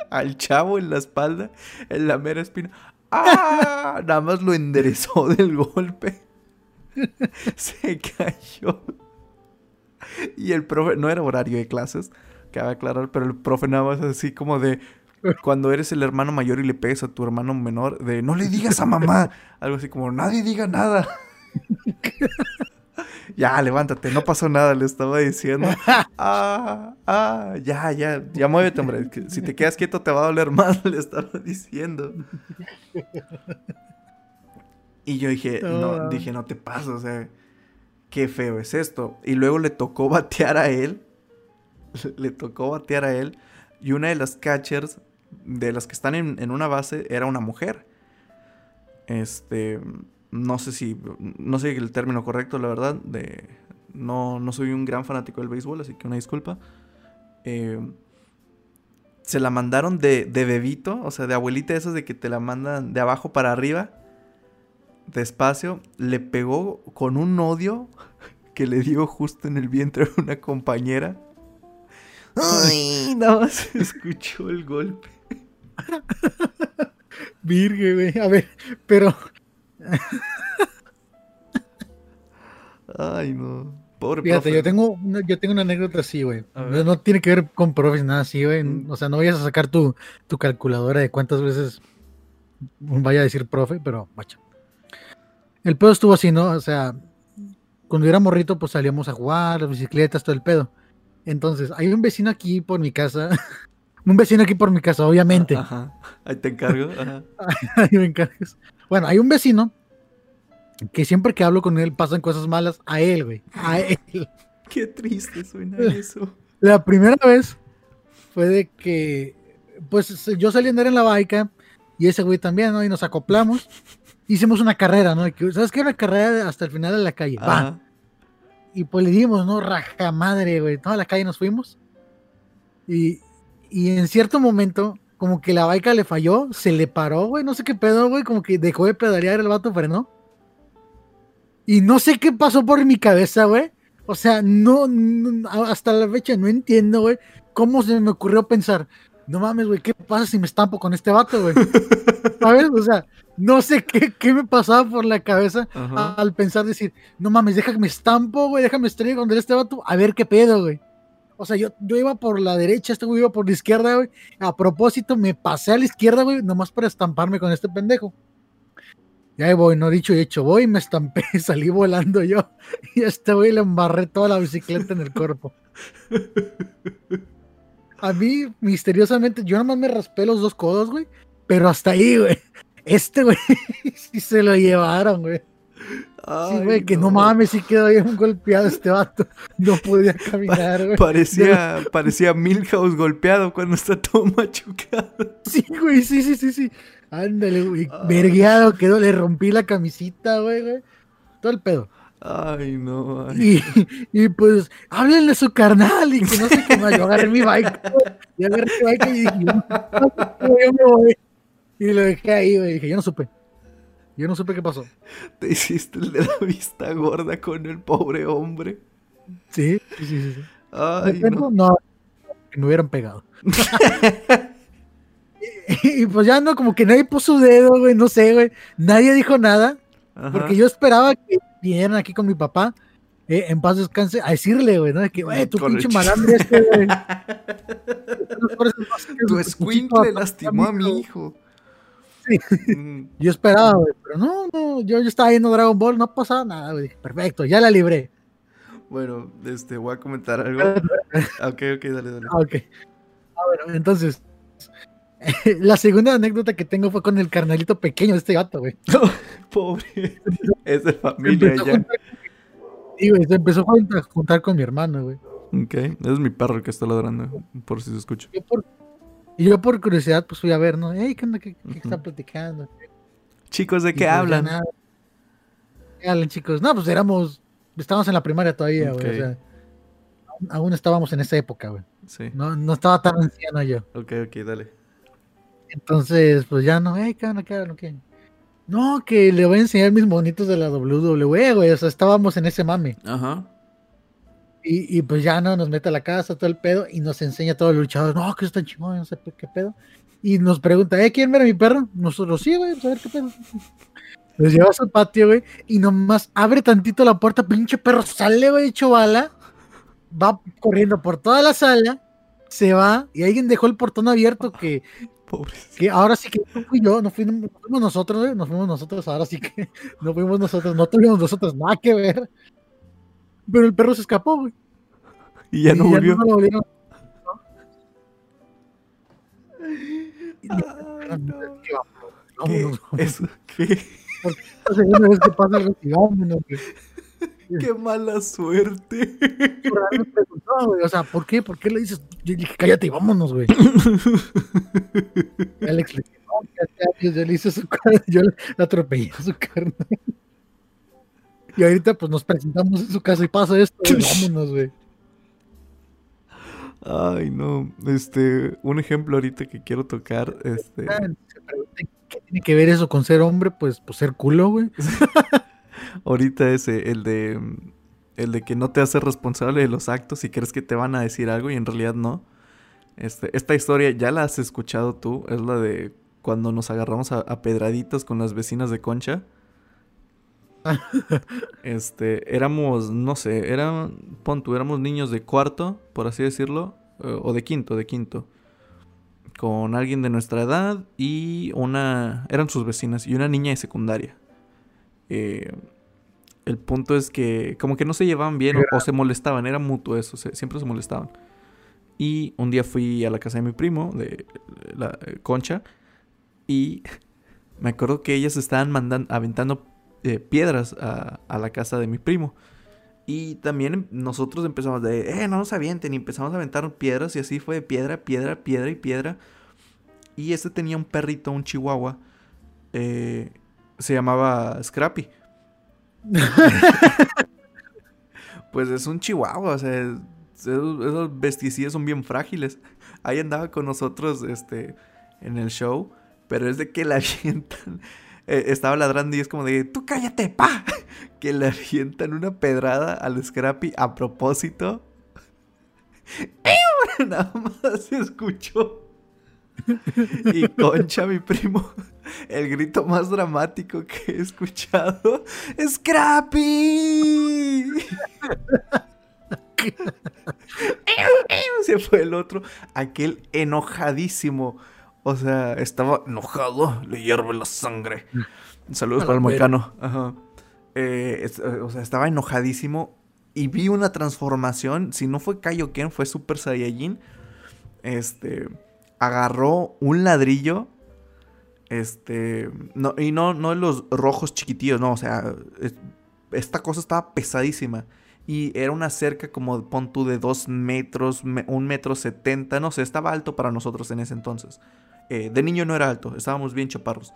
al chavo en la espalda, en la mera espina. ¡Ah! Nada más lo enderezó del golpe. Se cayó. Y el profe, no era horario de clases, cabe aclarar, pero el profe nada más así como de cuando eres el hermano mayor y le pegas a tu hermano menor, de no le digas a mamá. Algo así como, nadie diga nada. ya, levántate, no pasó nada, le estaba diciendo. Ah, ah, ya, ya, ya muévete, hombre. Si te quedas quieto te va a doler más, le estaba diciendo. Y yo dije, no, dije, no te pases, o sea, qué feo es esto. Y luego le tocó batear a él. Le tocó batear a él. Y una de las catchers, de las que están en, en una base, era una mujer. Este, no sé si, no sé el término correcto, la verdad, de, no, no soy un gran fanático del béisbol, así que una disculpa. Eh, se la mandaron de, de bebito, o sea, de abuelita esas de que te la mandan de abajo para arriba, despacio, le pegó con un odio que le dio justo en el vientre a una compañera. Ay, nada más escuchó el golpe. Virge, güey. A ver, pero Ay, no. Pobre Fíjate, yo tengo, una, yo tengo una anécdota así, güey. No, tiene que ver con profes, nada así, güey. Mm. O sea, no vayas a sacar tu, tu calculadora de cuántas veces vaya a decir profe, pero macho. El pedo estuvo así, ¿no? O sea, cuando era morrito, pues salíamos a jugar, las bicicletas, todo el pedo. Entonces, hay un vecino aquí por mi casa. un vecino aquí por mi casa, obviamente. Ajá. Ahí te encargo. Ajá. Ahí me encargas. Bueno, hay un vecino que siempre que hablo con él pasan cosas malas a él, güey. A él. Qué triste suena eso. La primera vez fue de que, pues yo salí a andar en la baica y ese güey también, ¿no? Y nos acoplamos. Hicimos una carrera, ¿no? ¿Sabes qué? Una carrera hasta el final de la calle. Va. Y pues le dimos, ¿no? Raja madre, güey. Toda la calle nos fuimos. Y, y en cierto momento como que la baica le falló, se le paró, güey, no sé qué pedo, güey, como que dejó de pedalear el vato, frenó. Y no sé qué pasó por mi cabeza, güey. O sea, no, hasta la fecha no entiendo, güey, cómo se me ocurrió pensar, no mames, güey, ¿qué pasa si me estampo con este vato, güey? ¿Sabes? O sea, no sé qué, qué me pasaba por la cabeza al pensar decir, no mames, déjame me estampo, güey, déjame estrellar con este vato, a ver qué pedo, güey. O sea, yo, yo iba por la derecha, este güey iba por la izquierda, güey. A propósito, me pasé a la izquierda, güey, nomás para estamparme con este pendejo. Y ahí voy, no dicho y hecho, voy, me estampé, salí volando yo. Y a este güey le embarré toda la bicicleta en el cuerpo. A mí, misteriosamente, yo nomás me raspé los dos codos, güey. Pero hasta ahí, güey. Este güey sí se lo llevaron, güey. Sí, güey, que no mames, sí quedó bien golpeado este vato. No podía caminar, güey. Parecía, parecía Milhouse golpeado cuando está todo machucado. Sí, güey, sí, sí, sí, sí. Ándale, güey. Vergueado quedó, le rompí la camisita, güey, güey. Todo el pedo. Ay, no. Y, y, pues, háblenle a su carnal y que no sé qué más. Yo agarré mi bike, y agarré mi bike y dije, yo me voy. Y lo dejé ahí, güey. Dije, yo no supe. Yo no supe qué pasó. Te hiciste el de la vista gorda con el pobre hombre. Sí, sí, sí. sí. Ay, no. no. Que me hubieran pegado. y, y, pues ya no, como que nadie puso dedo, güey, no sé, güey. Nadie dijo nada. Porque yo esperaba que vinieran aquí con mi papá, eh, en paz descanse, a decirle, güey, ¿no? De que, güey, tu pinche malandre este, güey. tu escuincle lastimó a mi hijo. Sí. Mm. Yo esperaba, güey, pero no, no, yo, yo estaba viendo Dragon Ball, no pasaba nada, güey. Perfecto, ya la libré. Bueno, este, voy a comentar algo. ok, ok, dale, dale. Ah, ok. Ah, bueno, entonces, la segunda anécdota que tengo fue con el carnalito pequeño de este gato, güey. Pobre. Es de familia ya. sí, güey, se empezó a juntar con mi hermano, güey. Ok, es mi perro el que está ladrando, por si se escucha. Y yo por curiosidad, pues fui a ver, ¿no? Ey, ¿qué onda? ¿Qué, están platicando? Chicos, ¿de qué pues, hablan? ¿Qué hablan, chicos? No, pues éramos, estábamos en la primaria todavía, güey. O sea, aún estábamos en esa época, güey. Sí. No, no estaba tan anciano yo. Ok, ok, dale. Entonces, pues ya no, hey, ¿qué qué No, que le voy a enseñar mis monitos de la WWE, güey. O sea, estábamos en ese mame. Ajá. Y, y, pues ya no, nos mete a la casa, todo el pedo, y nos enseña todo el luchador. No, que está chingón, no sé qué pedo. Y nos pregunta, ¿eh, quién ver a mi perro? Nosotros, sí, güey, a ver qué pedo. Nos lleva a su patio, güey, y nomás abre tantito la puerta, pinche perro, sale, güey, hecho bala, va corriendo por toda la sala, se va, y alguien dejó el portón abierto que que ahora sí que no fui yo, no, fuimos nosotros, ¿eh? nos fuimos nosotros, ahora sí que no fuimos nosotros, no tuvimos nosotros nada que ver. Pero el perro se escapó, güey. Y ya no volvió. no volvieron. ¿Qué? ¿Eso? ¿Qué? La segunda vez que pasa. Qué mala suerte. o sea, ¿por qué? ¿Por qué le dices? Yo dije, cállate y vámonos, güey. Alex le dije, no, yo le hice su cara, yo le atropellé su carne. Y ahorita pues nos presentamos en su casa y pasa esto, vámonos, güey. Ay, no. Este, un ejemplo ahorita que quiero tocar, este. ¿Qué tiene que ver eso con ser hombre? Pues, pues ser culo, güey. ahorita ese, el de el de que no te haces responsable de los actos y crees que te van a decir algo y en realidad no. Este, esta historia ya la has escuchado tú, es la de cuando nos agarramos a, pedraditos con las vecinas de Concha. este, éramos, no sé, eran, pon éramos niños de cuarto, por así decirlo, eh, o de quinto, de quinto. Con alguien de nuestra edad y una, eran sus vecinas y una niña de secundaria. Eh, el punto es que como que no se llevaban bien o, se molestaban, era mutuo eso, siempre se molestaban. Y un día fui a la casa de mi primo, de la eh, Concha, y me acuerdo que ellas estaban mandando, aventando eh, piedras a, la casa de mi primo. Y también nosotros empezamos de, eh, no nos avienten, y empezamos a aventar piedras, y así fue piedra, piedra, piedra y piedra. Y este tenía un perrito, un chihuahua, eh, se llamaba Scrappy. pues es un chihuahua, o sea, esos, vesticillos son bien frágiles. Ahí andaba con nosotros este, en el show, pero es de que le avientan. Eh, estaba ladrando y es como de, tú cállate, pa. Que le avientan una pedrada al Scrappy a propósito. Nada más se escuchó y Concha, mi primo, el grito más dramático que he escuchado, ¡Scrappy! Se fue el otro, aquel enojadísimo. O sea, estaba enojado, le hierve la sangre. Saludos para el moicano. Eh, o sea, estaba enojadísimo y vi una transformación. Si no fue Kaioken, fue Super Saiyajin. Este agarró un ladrillo Este, no, y no, no los rojos chiquitillos, no, o sea, esta cosa estaba pesadísima. Y era una cerca como, pon tú, de dos metros, un metro setenta, no sé, estaba alto para nosotros en ese entonces. Eh, de niño no era alto, estábamos bien chaparros.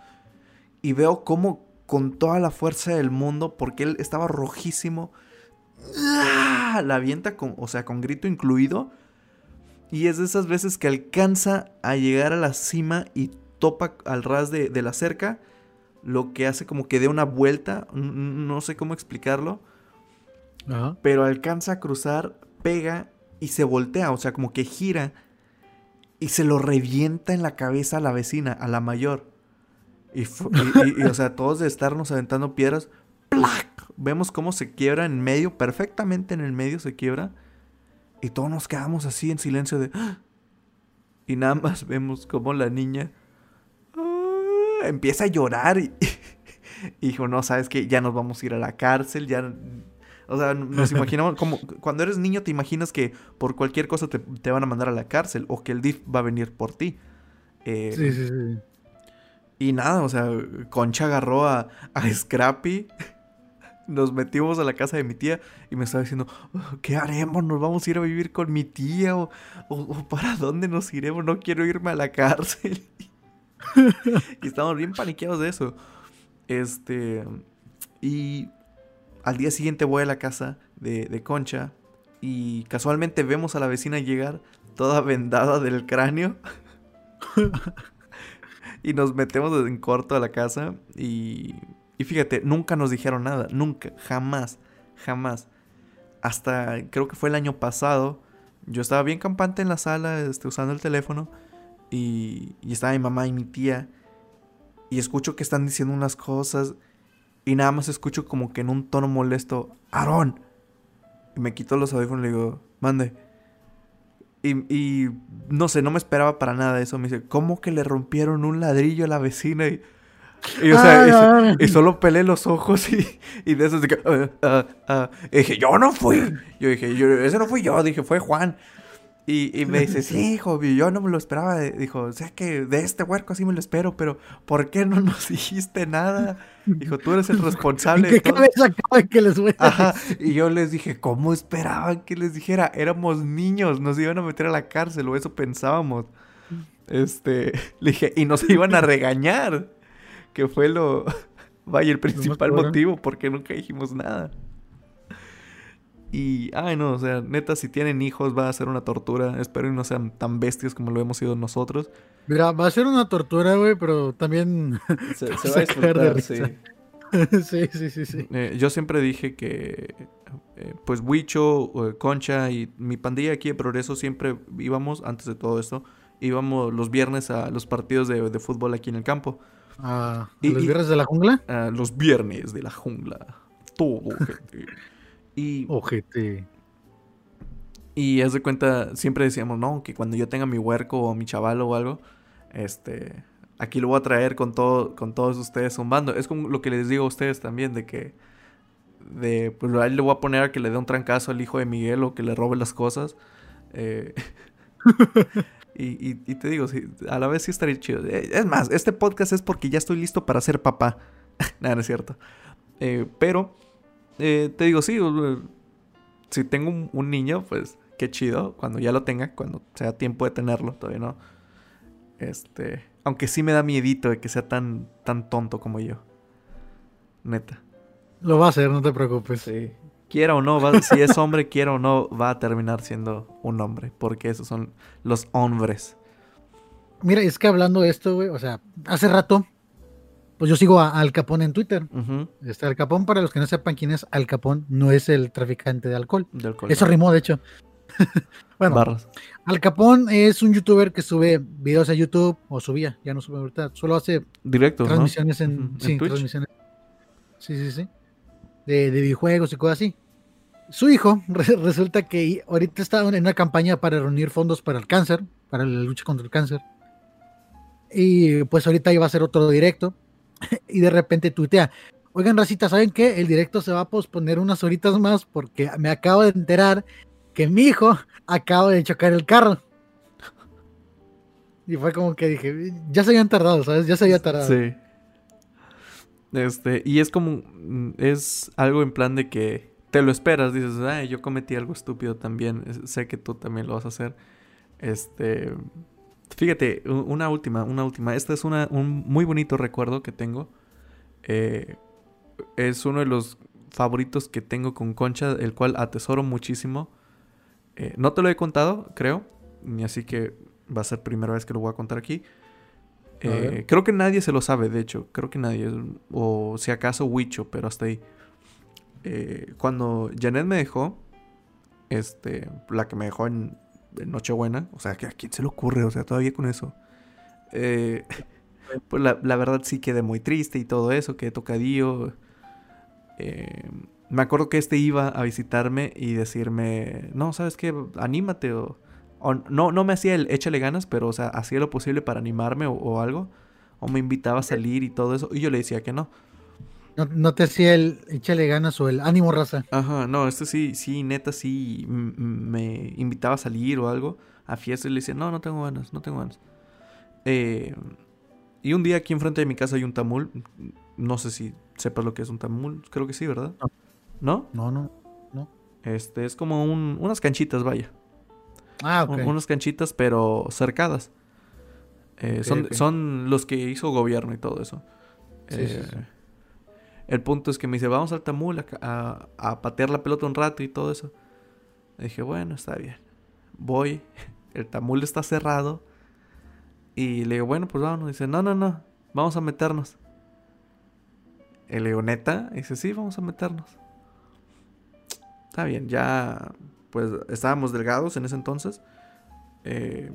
Y veo cómo con toda la fuerza del mundo, porque él estaba rojísimo, ¡ah! la avienta con, o sea, con grito incluido. Y es de esas veces que alcanza a llegar a la cima y topa al ras de, de la cerca. Lo que hace como que dé una vuelta. No sé cómo explicarlo. Pero alcanza a cruzar, pega y se voltea. O sea, como que gira. Y se lo revienta en la cabeza a la vecina, a la mayor. Y, o sea, todos de estarnos aventando piedras, vemos cómo se quiebra en medio, perfectamente en el medio se quiebra. Y todos nos quedamos así en silencio de... ¡Ah! Y nada más vemos cómo la niña ¡ah! empieza a llorar y, dijo, no, sabes que ya nos vamos a ir a la cárcel, ya... O sea, nos imaginamos, como cuando eres niño te imaginas que por cualquier cosa te, van a mandar a la cárcel o que el DIF va a venir por ti. Eh, sí, sí, sí. Y nada, o sea, Concha agarró a, a Scrappy. Nos metimos a la casa de mi tía y me estaba diciendo, oh, ¿qué haremos? ¿Nos vamos a ir a vivir con mi tía? ¿O, para dónde nos iremos? No quiero irme a la cárcel. y estamos bien paniqueados de eso. Este. Y al día siguiente voy a la casa de, de Concha y casualmente vemos a la vecina llegar toda vendada del cráneo. Y nos metemos en corto a la casa y, y fíjate, nunca nos dijeron nada, nunca, jamás, jamás. Hasta creo que fue el año pasado, yo estaba bien campante en la sala este, usando el teléfono y, y estaba mi mamá y mi tía y escucho que están diciendo unas cosas y nada más escucho como que en un tono molesto, Aarón. Y me quito los audífonos y le digo, mande. Y, no sé, no me esperaba para nada eso. Me dice, ¿cómo que le rompieron un ladrillo a la vecina? Y, o sea, y, solo pelé los ojos y, y de eso que, ah, ah, ah". dije, yo no fui. Yo dije, yo, ese no fui yo, dije, fue Juan. Y, me dice, sí, hijo, yo no me lo esperaba. Dijo, o sea que de este huerco así me lo espero, pero ¿por qué no nos dijiste nada? Dijo, tú eres el responsable. ¿Qué cabeza que les voy a Y yo les dije, ¿cómo esperaban que les dijera? Éramos niños, nos iban a meter a la cárcel, o eso pensábamos. Este, le dije, y nos iban a regañar, que fue lo, vaya, el principal motivo, porque nunca dijimos nada. Y, ay, no, o sea, neta, si tienen hijos va a ser una tortura. Espero que no sean tan bestias como lo hemos sido nosotros. Mira, va a ser una tortura, güey, pero también se, va a disfrutar, sí. sí, sí, sí, sí. Eh, yo siempre dije que, eh, pues, Huicho, Concha y mi pandilla aquí de Progreso siempre íbamos, antes de todo esto, íbamos los viernes a los partidos de, fútbol aquí en el campo. Ah, ¿Los viernes de la jungla? los viernes de la jungla. Todo, gente. Y. Ojete. Y haz de cuenta, siempre decíamos, no, que cuando yo tenga mi huerco o mi chaval o algo, este. Aquí lo voy a traer con, todo, con todos ustedes un bando. Es como lo que les digo a ustedes también, de que. De, pues a él le voy a poner a que le dé un trancazo al hijo de Miguel o que le robe las cosas. Eh, y, te digo, a la vez sí estaría chido. Eh, es más, este podcast es porque ya estoy listo para ser papá. Nada, no es cierto. Eh, pero eh, te digo, sí, si tengo un, niño, pues qué chido. Cuando ya lo tenga, cuando sea tiempo de tenerlo, todavía no. Este. Aunque sí me da miedito de que sea tan, tan tonto como yo. Neta. Lo va a hacer, no te preocupes. Sí. Quiera o no, si es hombre, quiera o no, va a terminar siendo un hombre. Porque esos son los hombres. Mira, es que hablando de esto, güey, o sea, hace rato pues yo sigo a Al Capón en Twitter. este, Al Capón, para los que no sepan quién es Al Capón, no es el traficante de alcohol. Eso rimó, de hecho. bueno, Al Capón es un youtuber que sube videos a YouTube, o subía, ya no sube ahorita, solo hace Directo, transmisiones en, sí, transmisiones. Sí, sí, sí. De, videojuegos y cosas así. Su hijo resulta que ahorita está en una campaña para reunir fondos para el cáncer, para la lucha contra el cáncer. Y pues ahorita iba a hacer otro directo y de repente tuitea, oigan racita, ¿saben qué? El directo se va a posponer unas horitas más porque me acabo de enterar que mi hijo acaba de chocar el carro. Y fue como que dije, ya se habían tardado, ¿sabes? Ya se había tardado. Sí. Este, y es como, es algo en plan de que te lo esperas, dices, ay, yo cometí algo estúpido también, sé que tú también lo vas a hacer. Este, fíjate, una última, una última. Este es una, un muy bonito recuerdo que tengo. Eh, es uno de los favoritos que tengo con Concha, el cual atesoro muchísimo. Eh, no te lo he contado, creo, ni así que va a ser primera vez que lo voy a contar aquí. Eh, creo que nadie se lo sabe, de hecho, creo que nadie, o si acaso Wicho, pero hasta ahí. Eh, cuando Janet me dejó, este, la que me dejó en, Nochebuena, o sea, a quién se le ocurre, o sea, todavía con eso. pues la, la, verdad sí quedé muy triste y todo eso, quedé tocadillo. Eh, me acuerdo que este iba a visitarme y decirme, no, ¿sabes qué? Anímate o... no, no me hacía el échale ganas, pero, o sea, hacía lo posible para animarme o, algo. O me invitaba a salir y todo eso. Y yo le decía que no. No, te hacía el échale ganas o el ánimo raza. Ajá, no, este sí, sí, neta, sí me invitaba a salir o algo a fiesta y le decía, no, no tengo ganas, no tengo ganas. Eh, y un día aquí enfrente de mi casa hay un tamul. No sé si sepas lo que es un tamul. Creo que sí, ¿verdad? ¿No? No, no, no. Este, es como un, unas canchitas, vaya. Ah, ok. unas canchitas, pero cercadas. Eh, son, son los que hizo gobierno y todo eso. Eh, el punto es que me dice, vamos al tamul a, a, patear la pelota un rato y todo eso. dije, bueno, está bien. Voy. El tamul está cerrado. Y le digo, bueno, pues vámonos. Dice, no, no, no. Vamos a meternos. Y le digo, ¿neta? dice, sí, vamos a meternos. Está bien, ya pues estábamos delgados en ese entonces. Eh,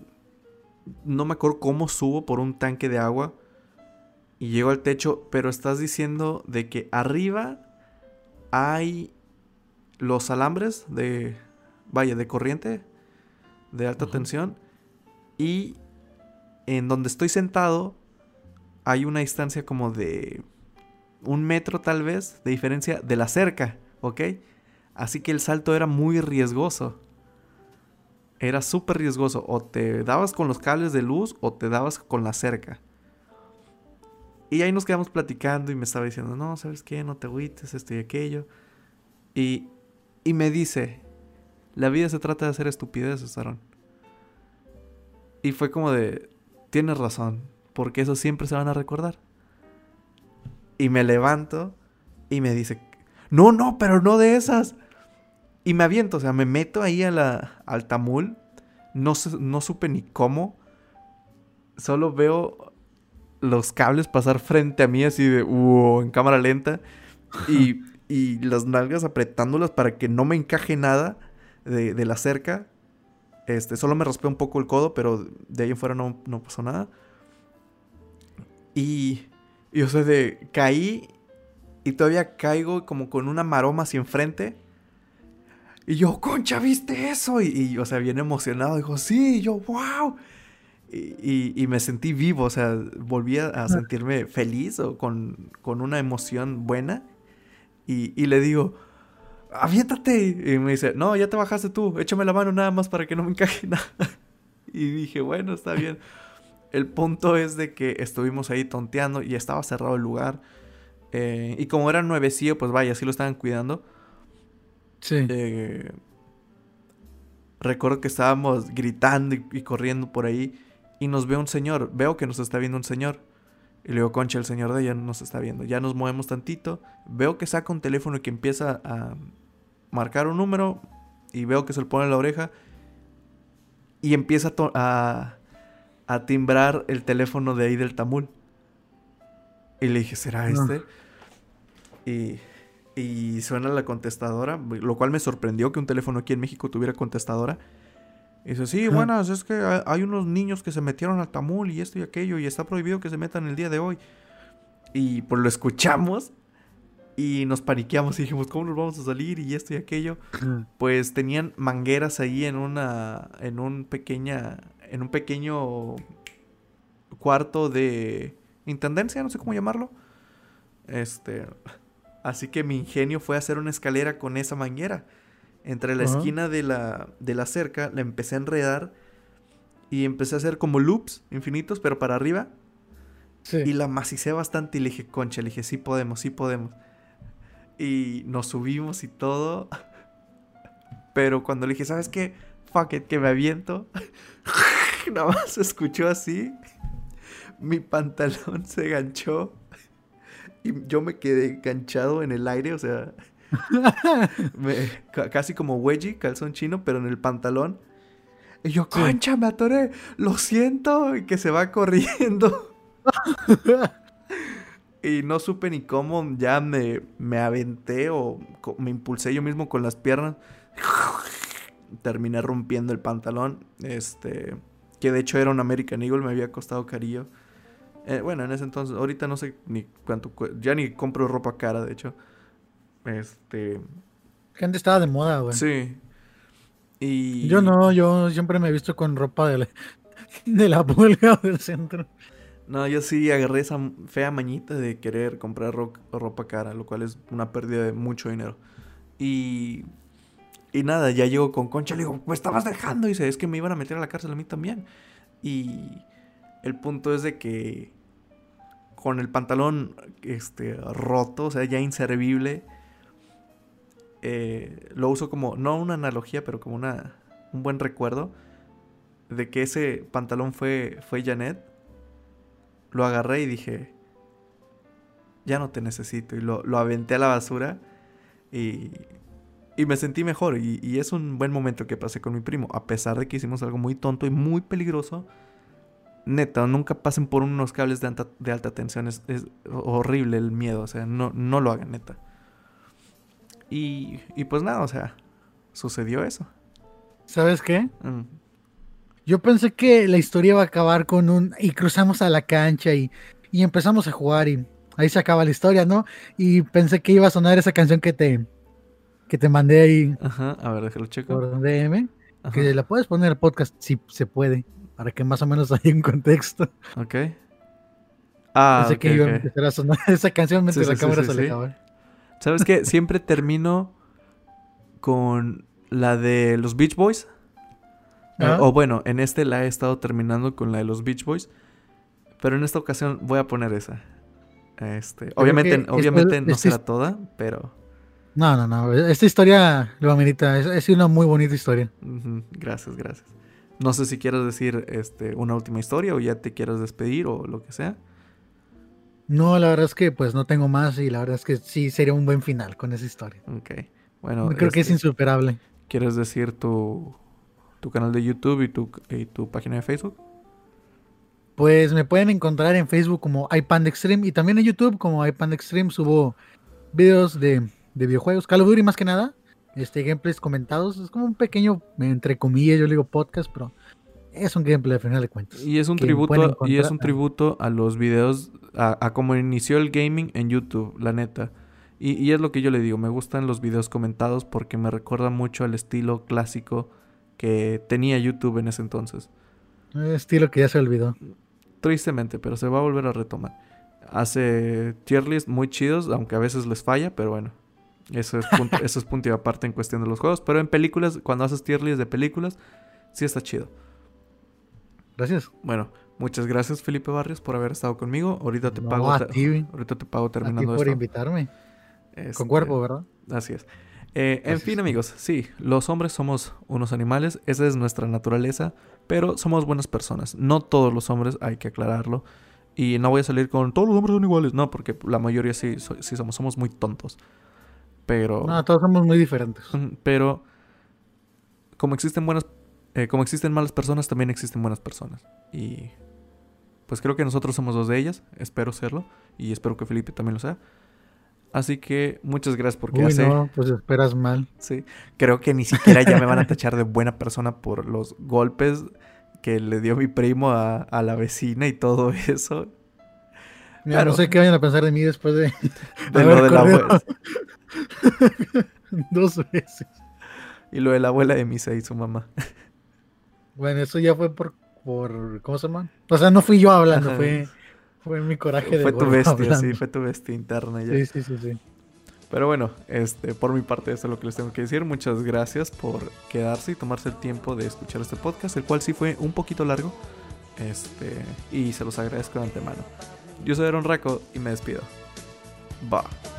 no me acuerdo cómo subo por un tanque de agua y llego al techo, pero estás diciendo de que arriba hay los alambres de, vaya, de corriente, de alta tensión, y en donde estoy sentado hay una distancia como de un metro tal vez de diferencia de la cerca, ¿ok? Así que el salto era muy riesgoso. Era súper riesgoso. O te dabas con los cables de luz o te dabas con la cerca. Y ahí nos quedamos platicando y me estaba diciendo, no, ¿sabes qué? No te agüites, esto y aquello. Y, y me dice, la vida se trata de hacer estupideces, Aaron. Y fue como de, tienes razón, porque eso siempre se van a recordar. Y me levanto y me dice, no, no, pero no de esas. Y me aviento, o sea, me meto ahí a la, al tamul. No, no supe ni cómo. Solo veo los cables pasar frente a mí así de, uh, en cámara lenta. Y, y las nalgas apretándolas para que no me encaje nada de, de la cerca. Este, solo me raspé un poco el codo, pero de ahí en fuera no, no pasó nada. Y y o sea, de caí y todavía caigo como con una maroma hacia enfrente. Y yo, concha, ¿viste eso? Y, o sea, bien emocionado, dijo, sí, y yo, wow. Y, y, me sentí vivo, o sea, volví a sentirme feliz o con, con una emoción buena. Y, y, le digo, aviéntate. Y me dice, no, ya te bajaste tú, échame la mano nada más para que no me encaje nada. Y dije, bueno, está bien. El punto es de que estuvimos ahí tonteando y estaba cerrado el lugar. Eh, y como era nuevecillo, pues vaya, sí lo estaban cuidando. Sí. Eh, recuerdo que estábamos gritando y, corriendo por ahí. Y nos ve un señor. Veo que nos está viendo un señor. Y le digo, concha, el señor de allá nos está viendo. Ya nos movemos tantito. Veo que saca un teléfono y que empieza a marcar un número. Y veo que se le pone en la oreja. Y empieza a, a timbrar el teléfono de ahí del Tamul. Y le dije, ¿será este? Y, y suena la contestadora, lo cual me sorprendió que un teléfono aquí en México tuviera contestadora. Y dice, sí, buenas, es que hay unos niños que se metieron al Tamul y esto y aquello, y está prohibido que se metan el día de hoy. Y pues lo escuchamos y nos paniqueamos y dijimos, ¿cómo nos vamos a salir? Y esto y aquello. Pues tenían mangueras ahí en una, en un pequeña, en un pequeño cuarto de intendencia, no sé cómo llamarlo. Este, así que mi ingenio fue hacer una escalera con esa manguera. Entre la esquina de la, de la cerca la empecé a enredar Y empecé a hacer como loops infinitos, pero para arriba. Y la macicé bastante y le dije, concha, le dije, sí podemos, sí podemos. Y nos subimos y todo. Pero cuando le dije, ¿sabes qué? Fuck it, que me aviento. Nada más se escuchó así. Mi pantalón se ganchó. Y yo me quedé enganchado en el aire, o sea. casi como wedgie, calzón chino, pero en el pantalón. Y yo, concha, me atoré, lo siento, y que se va corriendo. y no supe ni cómo ya me, me aventé o me impulsé yo mismo con las piernas. Terminé rompiendo el pantalón. Este. Que de hecho era un American Eagle, me había costado carillo. Eh, bueno, en ese entonces, ahorita no sé ni cuánto. Ya ni compro ropa cara, de hecho. Este. Gente estaba de moda, güey. Sí. Y... Yo no, yo siempre me he visto con ropa de la, de la pulga del centro. No, yo sí agarré esa fea mañita de querer comprar ropa cara, lo cual es una pérdida de mucho dinero. Y. Y nada, ya llego con Concha, le digo, me estabas dejando. Y dice, es que me iban a meter a la cárcel a mí también. Y el punto es de que con el pantalón este, roto, o sea, ya inservible, eh, lo uso como, no una analogía, pero como una, un buen recuerdo de que ese pantalón fue, fue Janet. Lo agarré y dije, ya no te necesito. Y lo, aventé a la basura y, y me sentí mejor. Y, y, es un buen momento que pasé con mi primo. A pesar de que hicimos algo muy tonto y muy peligroso. Neta, nunca pasen por unos cables de alta, de alta tensión. Es, es, horrible el miedo. O sea, no, no lo hagan, neta. Y, y pues nada, o sea, sucedió eso. ¿Sabes qué? Mm. Yo pensé que la historia iba a acabar con un... Y cruzamos a la cancha y, y empezamos a jugar y ahí se acaba la historia, ¿no? Y pensé que iba a sonar esa canción que te, que te mandé ahí. Ajá, a ver, déjalo checo. Por DM. Que la puedes poner el podcast si se puede, para que más o menos haya un contexto. Ok. Ah, Pensé que iba a empezar a sonar esa canción mientras la cámara se le. ¿Sabes qué? Siempre termino con la de los Beach Boys. Ah. O bueno, en este la he estado terminando con la de los Beach Boys. Pero en esta ocasión voy a poner esa. Este, obviamente obviamente no será toda, pero. No, no, no. Esta historia lo amerita. Es, es una muy bonita historia. Gracias, gracias. No sé si quieres decir este, una última historia o ya te quieras despedir o lo que sea. No, la verdad es que pues no tengo más y la verdad es que sí sería un buen final con esa historia. Ok. Bueno. Creo que es este, insuperable. ¿Quieres decir tu, tu canal de YouTube y tu, y tu página de Facebook? Pues me pueden encontrar en Facebook como iPand Extreme y también en YouTube como iPand Extreme subo videos de, de videojuegos, Call of Duty más que nada, este gameplays comentados, es como un pequeño, entre comillas, yo le digo podcast, pero es un gameplay al final de cuentas. Y es un tributo, y es un tributo a los videos, a, a cómo inició el gaming en YouTube, la neta. Y, y, es lo que yo le digo, me gustan los videos comentados porque me recuerda mucho al estilo clásico que tenía YouTube en ese entonces. Estilo que ya se olvidó. Tristemente, pero se va a volver a retomar. Hace tier list muy chidos, aunque a veces les falla, pero bueno. Eso es punto, eso es punto y aparte en cuestión de los juegos. Pero en películas, cuando haces tier list de películas, sí está chido. Gracias. Bueno, muchas gracias Felipe Barrios por haber estado conmigo. Ahorita te pago. ahorita te pago terminando a por invitarme. Con este, cuerpo, ¿verdad? Así es. Eh, en fin, amigos, sí, los hombres somos unos animales, esa es nuestra naturaleza, pero somos buenas personas. No todos los hombres, hay que aclararlo. Y no voy a salir con todos los hombres son iguales, no, porque la mayoría sí, sí somos, somos muy tontos. Pero. No, todos somos muy diferentes. Pero, como existen buenas eh, como existen malas personas, también existen buenas personas. Y pues creo que nosotros somos dos de ellas. Espero serlo. Y espero que Felipe también lo sea. Así que muchas gracias por Uy, no, pues esperas mal. Sí. Creo que ni siquiera ya me van a tachar de buena persona por los golpes que le dio mi primo a, la vecina y todo eso. Mira, no sé qué vayan a pensar de mí después de, de lo de la abuela. Dos veces. Y lo de la abuela de Misa y su mamá. Bueno, eso ya fue por, por ¿cómo se llama? O sea, no fui yo hablando, fue, fue mi coraje de Fue tu bestia, sí, fue tu bestia interna ya. Sí, sí, sí, sí. Pero bueno, este, por mi parte, eso es lo que les tengo que decir. Muchas gracias por quedarse y tomarse el tiempo de escuchar este podcast, el cual sí fue un poquito largo. Este, y se los agradezco de antemano. Yo soy Aaron Raco y me despido. Bye.